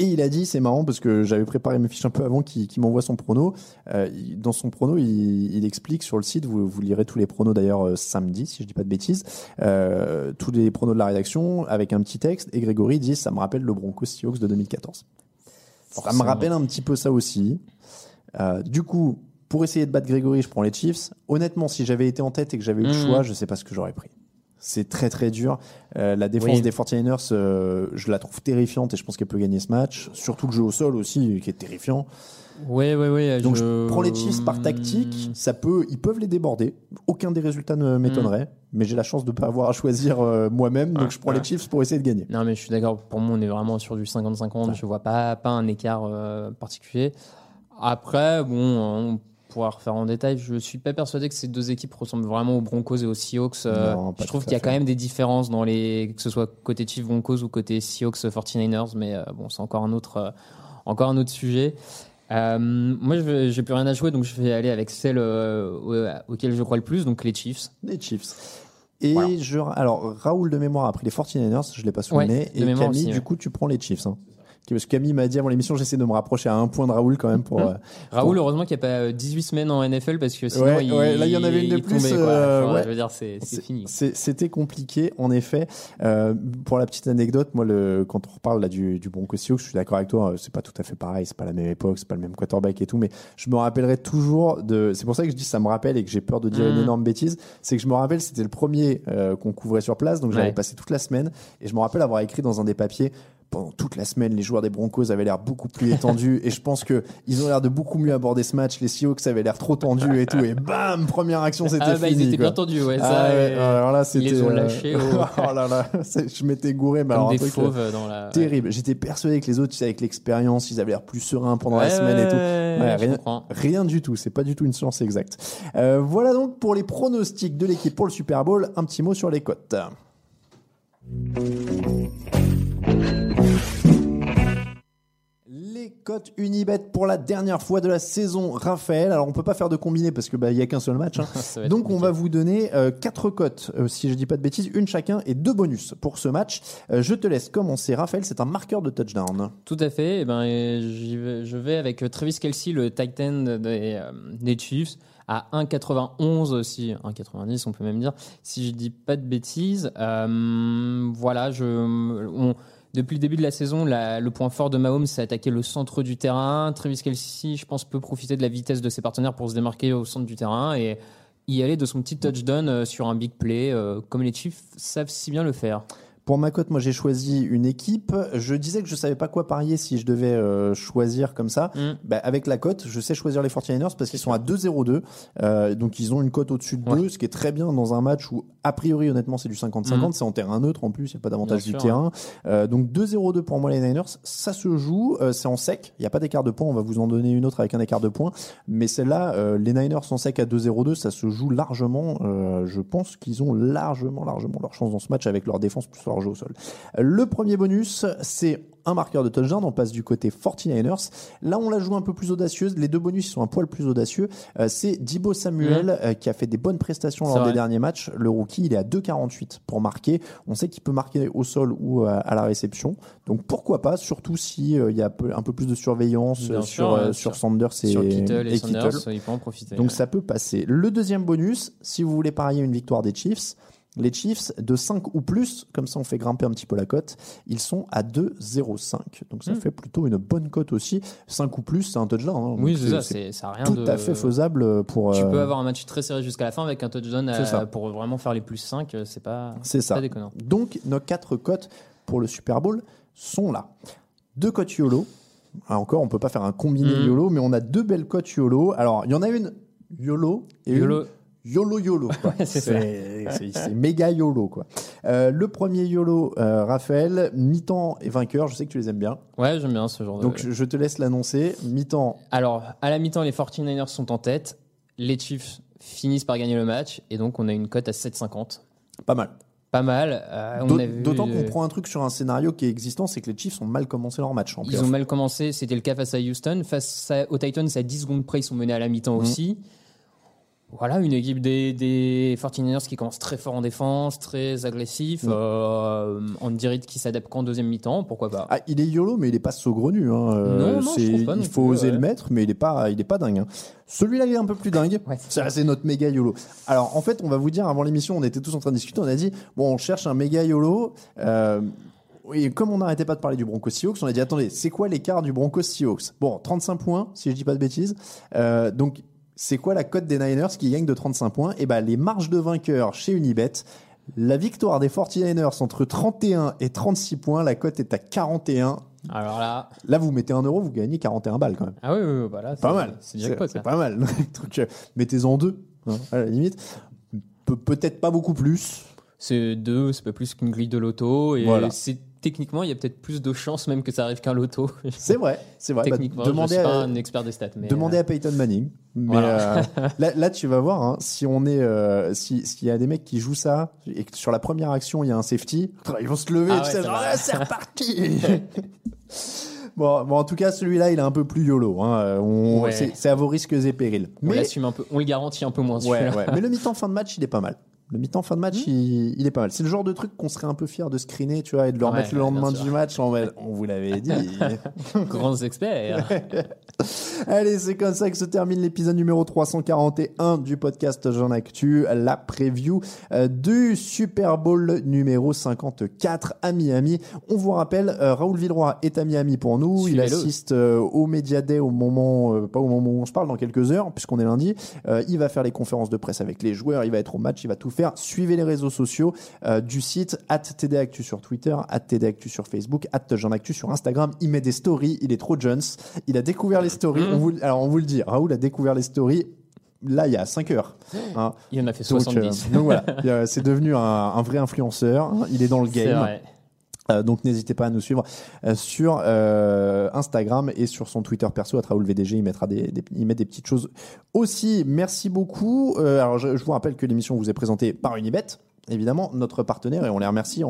Et il a dit, c'est marrant parce que j'avais préparé mes fiches un peu avant qu'il m'envoie son prono. Euh, dans son prono, il, il explique sur le site, vous, vous lirez tous les pronos d'ailleurs euh, samedi, si je dis pas de bêtises, euh, tous les pronos de la rédaction avec un petit texte. Et Grégory dit, ça me rappelle le Broncos Seahawks de 2014. Ça me rappelle un petit peu ça aussi. Euh, du coup, pour essayer de battre Grégory, je prends les Chiefs. Honnêtement, si j'avais été en tête et que j'avais eu le Mhm. choix, je sais pas ce que j'aurais pris. C'est très très dur. Euh, la défense Oui. des 49ers, euh, je la trouve terrifiante et je pense qu'elle peut gagner ce match. Surtout le jeu au sol aussi, qui est terrifiant. Ouais, ouais, ouais. Donc je, prends les Chiefs par tactique. Ça peut, ils peuvent les déborder. Aucun des résultats ne m'étonnerait. Mais j'ai la chance de pas avoir à choisir euh, moi-même. Donc je prends les Chiefs pour essayer de gagner. Non, mais je suis d'accord. Pour moi, on est vraiment sur du 50-50. Je vois pas, pas un écart particulier. Après, bon, on pourra refaire en détail. Je suis pas persuadé que ces deux équipes ressemblent vraiment aux Broncos et aux Seahawks. Euh, Non, je trouve qu'il y a quand même des différences dans les, que ce soit côté Chiefs Broncos ou côté Seahawks 49ers. Mais euh, bon, c'est encore un autre, euh, encore un autre sujet. Euh, moi, j'ai plus rien à jouer, donc je vais aller avec celle euh, au- auquel je crois le plus, donc les Chiefs. Les Chiefs. Et Voilà. je, alors Raoul de mémoire a pris les 49ers, je l'ai pas Ouais, de Et Camille, aussi, du coup, tu prends les Chiefs. hein. Parce que Camille m'a dit avant l'émission, j'essaie de me rapprocher à un point de Raoul quand même pour. euh, Raoul, heureusement qu'il n'y a pas euh, 18 semaines en NFL parce que sinon, Ouais, il, ouais, là, il y en avait une de plus, tombait, euh, ouais. Je veux dire, c'est fini. C'était compliqué, en effet. Euh, pour la petite anecdote, moi, le, quand on reparle là du, du Broncos je suis d'accord avec toi, euh, c'est pas tout à fait pareil, c'est pas la même époque, c'est pas le même quarterback et tout, mais je me rappellerai toujours de. C'est pour ça que je dis ça me rappelle et que j'ai peur de dire une Mhm. énorme bêtise. C'est que je me rappelle, c'était le premier euh, qu'on couvrait sur place, donc j'avais passé toute la semaine et je me rappelle avoir écrit dans un des papiers. Pendant toute la semaine, les joueurs des Broncos avaient l'air beaucoup plus étendus et je pense que ils ont l'air de beaucoup mieux aborder ce match. Les Seahawks avaient l'air trop tendus et tout et bam, première action, c'était Ah bah fini. ils étaient quoi. bien tendus, ouais. Ah ouais, alors là, ils c'était. les ont euh, lâchés [laughs] oh là là, je m'étais gouré, mais alors comme un des truc euh, fauves dans la. terrible. J'étais persuadé que les autres, avec l'expérience, ils avaient l'air plus sereins pendant la semaine et tout. ouais, rien du tout. C'est pas du tout une science exacte. Euh, voilà donc pour les pronostics de l'équipe pour le Super Bowl. Un petit mot sur les cotes. Les cotes Unibet pour la dernière fois de la saison, Raphaël. Alors on peut pas faire de combiné parce que bah il y a qu'un seul match. hein. [laughs] Donc on va vous donner euh, quatre cotes, euh, si je dis pas de bêtises, une chacun et deux bonus pour ce match. Euh, je te laisse commencer, Raphaël. C'est un marqueur de touchdown. Tout à fait. Eh ben, vais- je vais avec Travis Kelsey, le Titan des, euh, des Chiefs, à 1,91 aussi, 1,90 on peut même dire, si je dis pas de bêtises. Voilà, je, on- depuis le début de la saison, le point fort de Mahomes, c'est attaquer le centre du terrain. Travis Kelsey, je pense, peut profiter de la vitesse de ses partenaires pour se démarquer au centre du terrain et y aller de son petit touchdown euh, sur un big play, euh, comme les Chiefs savent si bien le faire. Pour ma cote, moi j'ai choisi une équipe. Je disais que je savais pas quoi parier si je devais euh, choisir comme ça. Mm. Bah, avec la cote, je sais choisir les 49ers parce qu'ils sont à 2-0-2. Euh, donc ils ont une cote au-dessus de 2, Ouais. ce qui est très bien dans un match où, a priori, honnêtement, c'est du 50-50. Mm. C'est en terrain neutre en plus, il n'y a pas d'avantage du sûr, terrain. Euh, donc 2-0-2 pour moi les Niners. Ça se joue, c'est en sec. Il n'y a pas d'écart de points. On va vous en donner une autre avec un écart de points. Mais celle-là, les Niners sont sec à 2-0-2. Ça se joue largement. Je pense qu'ils ont largement, largement leur chance dans ce match avec leur défense plus leur jeu au sol. Le premier bonus, c'est un marqueur de touchdown. On passe du côté 49ers. Là, on la joue un peu plus audacieuse. Les deux bonus ils sont un poil plus audacieux. Euh, c'est Dibo Samuel euh, qui a fait des bonnes prestations lors des derniers matchs. Le rookie, il est à 2,48 pour marquer. On sait qu'il peut marquer au sol ou euh, à la réception. Donc pourquoi pas, surtout si euh, il y a un peu plus de surveillance Bien sûr, sur, sur sur- Sanders et, Sur Kittle et, et Sanders, Kittle. il peut en profiter. Donc ouais. ça peut passer. Le deuxième bonus, si vous voulez parier une victoire des Chiefs, les Chiefs de 5 ou plus, comme ça on fait grimper un petit peu la cote, ils sont à 2,05. Donc ça Hmm. fait plutôt une bonne cote aussi. 5 ou plus, c'est un touchdown. hein. Oui, c'est ça, c'est rien tout de... à fait faisable pour. Tu euh, peux avoir un match très serré jusqu'à la fin avec un touchdown à- ça. pour vraiment faire les plus 5, c'est pas, C'est ça. pas déconnant. Donc nos quatre cotes pour le Super Bowl sont là. Deux cotes YOLO. Ah, encore, on peut pas faire un combiné Mhm. YOLO, mais on a deux belles cotes YOLO. Alors, il y en a une YOLO et YOLO. une YOLO YOLO. c'est méga YOLO. Quoi. Euh, le premier YOLO, euh, Raphaël, mi-temps et vainqueur. Je sais que tu les aimes bien. Ouais, j'aime bien ce genre Donc, de... je, je te laisse l'annoncer. Mi-temps, Alors, à la mi-temps, les 49ers sont en tête, les Chiefs finissent par gagner le match, et donc on a une cote à 7,50. pas mal. Pas mal. euh, D'autant qu'on prend un truc sur un scénario qui est existant, c'est que les Chiefs ont mal commencé leur match en Ils ont mal commencé, c'était le cas face à Houston. Face à- aux Titans, à 10 secondes près, ils sont menés à la mi-temps Mhm. aussi. Voilà, une équipe des, des 49ers qui commence très fort en défense, très agressif. Mhm. Euh, Andy Reid qui s'adapte qu'en deuxième mi-temps, pourquoi pas Ah, il est YOLO, mais il est pas saugrenu. Hein. Euh, Non, non, je pas il faut oser ouais. le mettre, mais il est pas, il est pas dingue. hein. Celui-là, il est un peu plus [laughs] dingue. Ouais. Ça, c'est notre méga YOLO. Alors, en fait, on va vous dire, avant l'émission, on était tous en train de discuter, on a dit, bon, on cherche un méga YOLO. Euh, et comme on n'arrêtait pas de parler du Broncos Seahawks, on a dit, attendez, c'est quoi l'écart du Broncos Seahawks Bon, 35 points, si je dis pas de bêtises. Euh, donc, c'est quoi la cote des Niners qui gagne de 35 points? Et ben, les marges de vainqueur chez Unibet. La victoire des 49ers entre 31 et 36 points, la cote est à 41. Alors là, Là, vous mettez un euro, vous gagnez 41 balles quand même. ah oui, oui, oui, voilà, Pas mal. C'est jackpot. C'est ça. pas mal. [laughs] Mettez-en deux, hein, à la limite. Pe- Peut-être pas beaucoup plus. C'est deux, c'est pas plus qu'une grille de loto. Et Voilà. c'est techniquement, il y a peut-être plus de chances même que ça arrive qu'un loto. C'est vrai, c'est vrai. Bah, Techniquement, demandez je suis à, pas un expert des stats. Mais demandez euh, à Peyton Manning. Mais Voilà. euh, [laughs] là, là, tu vas voir, hein, si on est, euh, si, s'il y a des mecs qui jouent ça et que sur la première action il y a un safety, ils vont se lever. Ah ouais, c'est. Ah, reparti. [laughs] bon, bon, en tout cas, celui-là, il est un peu plus yolo. Hein. On- Ouais. c'est, à vos risques et périls. on Mais l'assume un peu, on le garantit un peu moins. Ouais, celui-là. ouais. Mais le [laughs] mi-temps fin de match, il est pas mal. Le mi-temps fin de match, il, il est pas mal. C'est le genre de truc qu'on serait un peu fier de screener, tu vois, et de le Ouais, remettre le lendemain du match. On vous l'avait dit. [laughs] Grands experts. [laughs] Allez, c'est comme ça que se termine l'épisode numéro 341 du podcast Jean Actu, la preview euh, du Super Bowl numéro 54 à Miami. On vous rappelle, euh, Raoul Villeroy est à Miami pour nous. Il assiste euh, au Media Day au moment, pas au moment où on se parle, dans quelques heures, puisqu'on est lundi. Il va faire les conférences de presse avec les joueurs, il va être au match, il va tout faire. Suivez les réseaux sociaux euh, du site, at TD Actu sur Twitter, at TD Actu sur Facebook, at sur Instagram. Il met des stories, il est trop Jones. Il a découvert les stories. Mmh. On vous, alors, on vous le dit, Raoul a découvert les stories là, il y a 5 heures. Hein. Il en a fait Donc, 70. euh, donc voilà, [laughs] Il, c'est devenu un, un vrai influenceur. Il est dans le game. Euh, donc n'hésitez pas à nous suivre euh, sur euh, Instagram et sur son Twitter perso à Raoul VDG. Il mettra des, il met des petites choses aussi. Merci beaucoup. Alors je, vous rappelle que l'émission vous est présentée par Unibet. Évidemment, notre partenaire, et on les remercie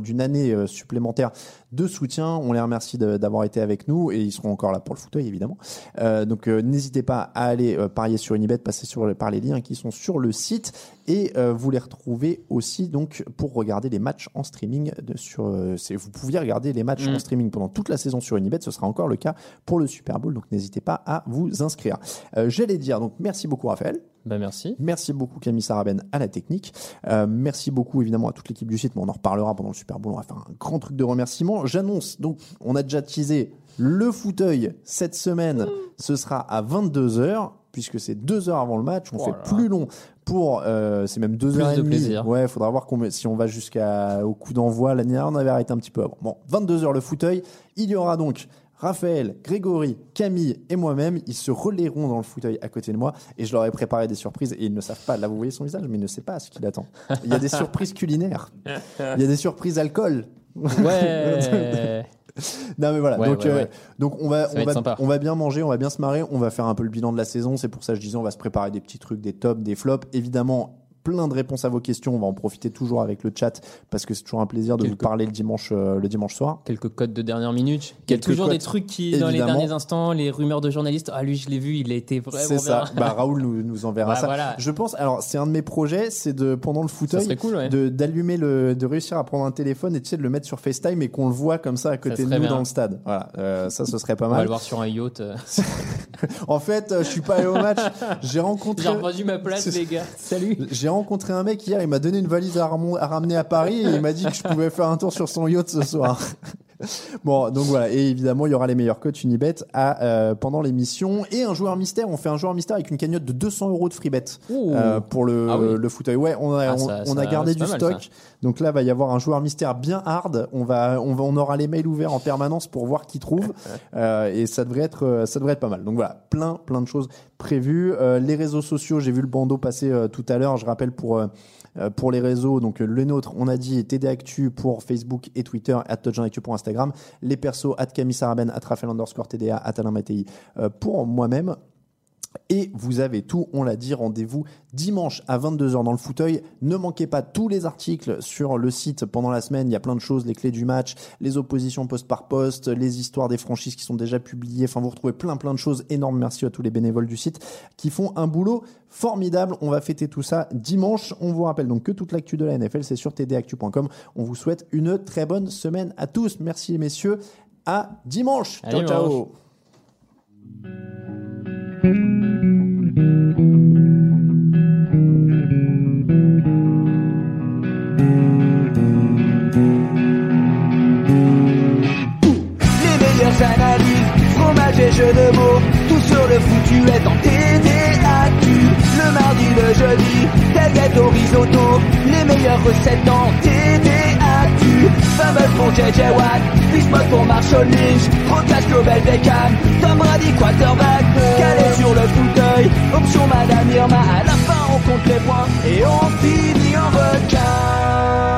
d'une année supplémentaire de soutien. On les remercie d'avoir été avec nous et ils seront encore là pour le fauteuil, évidemment. Donc n'hésitez pas à aller parier sur Unibet, passer par les liens qui sont sur le site et euh, vous les retrouvez aussi donc pour regarder les matchs en streaming. De, sur, euh, vous pouviez regarder les matchs Mm. en streaming pendant toute la saison sur Unibet, ce sera encore le cas pour le Super Bowl, donc n'hésitez pas à vous inscrire. Euh, J'allais dire donc merci beaucoup Raphaël. Bah, merci. Merci beaucoup Camille Saraben à la technique. Euh, merci beaucoup évidemment à toute l'équipe du site, mais on en reparlera pendant le Super Bowl. On va faire un grand truc de remerciement. J'annonce donc, on a déjà teasé le fauteuil cette semaine. Ce sera à 22h puisque c'est deux heures avant le match. On Oh fait plus long pour, euh, c'est même deux Plus heures et de demie. plaisir. Ouais, faudra voir combien- si on va jusqu'au coup d'envoi. L'année dernière, on avait arrêté un petit peu avant. Bon, 22h le fauteuil. Il y aura donc Raphaël, Grégory, Camille et moi-même. Ils se relayeront dans le fauteuil à côté de moi et je leur ai préparé des surprises et ils ne savent pas. Là, vous voyez son visage, mais il ne sait pas ce qu'il attend. Il y a des [laughs] surprises culinaires. Il y a des surprises alcool. Ouais. [laughs] Non mais voilà, Ouais, donc, ouais, euh, ouais. donc on va on va, on va bien manger, on va bien se marrer, on va faire un peu le bilan de la saison. C'est pour ça que je disais on va se préparer des petits trucs, des tops, des flops. Évidemment, plein de réponses à vos questions. On va en profiter toujours avec le chat parce que c'est toujours un plaisir de vous parler le dimanche le dimanche soir. Quelques codes de dernière minute. Il y a toujours des trucs qui, dans les derniers instants, les rumeurs de journalistes. Ah, lui, je l'ai vu, il a été vraiment C'est ça. Bah, Raoul nous, nous enverra Bah, ça. voilà. Je pense. Alors c'est un de mes projets, c'est de pendant le fauteuil. serait cool, ouais. de d'allumer le de réussir à prendre un téléphone et tu sais de le mettre sur FaceTime et qu'on le voit comme ça à côté de nous bien. dans le stade. Voilà, Euh, ça ce serait pas On va mal. le voir sur un yacht. euh. [laughs] En fait, euh, je suis pas allé au match. J'ai rencontré J'ai ma place, les gars. Salut. J'ai rencontré un mec hier, il m'a donné une valise à, à ramener à Paris et il m'a dit que je pouvais faire un tour sur son yacht ce soir. [laughs] bon, donc voilà, et évidemment, il y aura les meilleurs coachs Unibet à, euh, pendant l'émission et un joueur mystère. On fait un joueur mystère avec une cagnotte de 200 euros de free bet euh, pour le, Ah oui. le fauteuil. Ouais, on a, Ah, on, ça- on a gardé du mal, stock. ça. Donc là, va y avoir un joueur mystère bien hard. On va, on va, on aura les mails ouverts en permanence pour voir qui trouve. [laughs] Euh, et ça devrait être, ça devrait être pas mal. Donc voilà, plein, plein de choses prévues. Les réseaux sociaux, j'ai vu le bandeau passer tout à l'heure. Je rappelle pour. Euh, pour les réseaux, donc euh, le nôtre, on a dit TD Actu pour Facebook et Twitter, at pour Instagram, les persos, at Camille Saraben, at Alain euh, pour moi-même. Et vous avez tout, on l'a dit, rendez-vous dimanche à 22h dans le fauteuil. Ne manquez pas tous les articles sur le site pendant la semaine. Il y a plein de choses, les clés du match, les oppositions poste par poste, les histoires des franchises qui sont déjà publiées. Enfin, vous retrouvez plein plein de choses. Énorme merci à tous les bénévoles du site qui font un boulot formidable. On va fêter tout ça dimanche. On vous rappelle donc que toute l'actu de la NFL, c'est sur tdactu.com. On vous souhaite une très bonne semaine à tous. Merci messieurs. À dimanche. Ciao, ciao. dimanche. Tout sur le foutu est en TDAQ. Le mardi, le jeudi, tel gâteau risotto, les meilleures recettes en TDAQ. Fameux pour JJ Watt, Bismuth pour Marshall Lynch, Rocas Global Beckham, Tom Brady quarterback, calé sur le fauteuil, option Madame Irma, à la fin on compte les points et on finit en requin.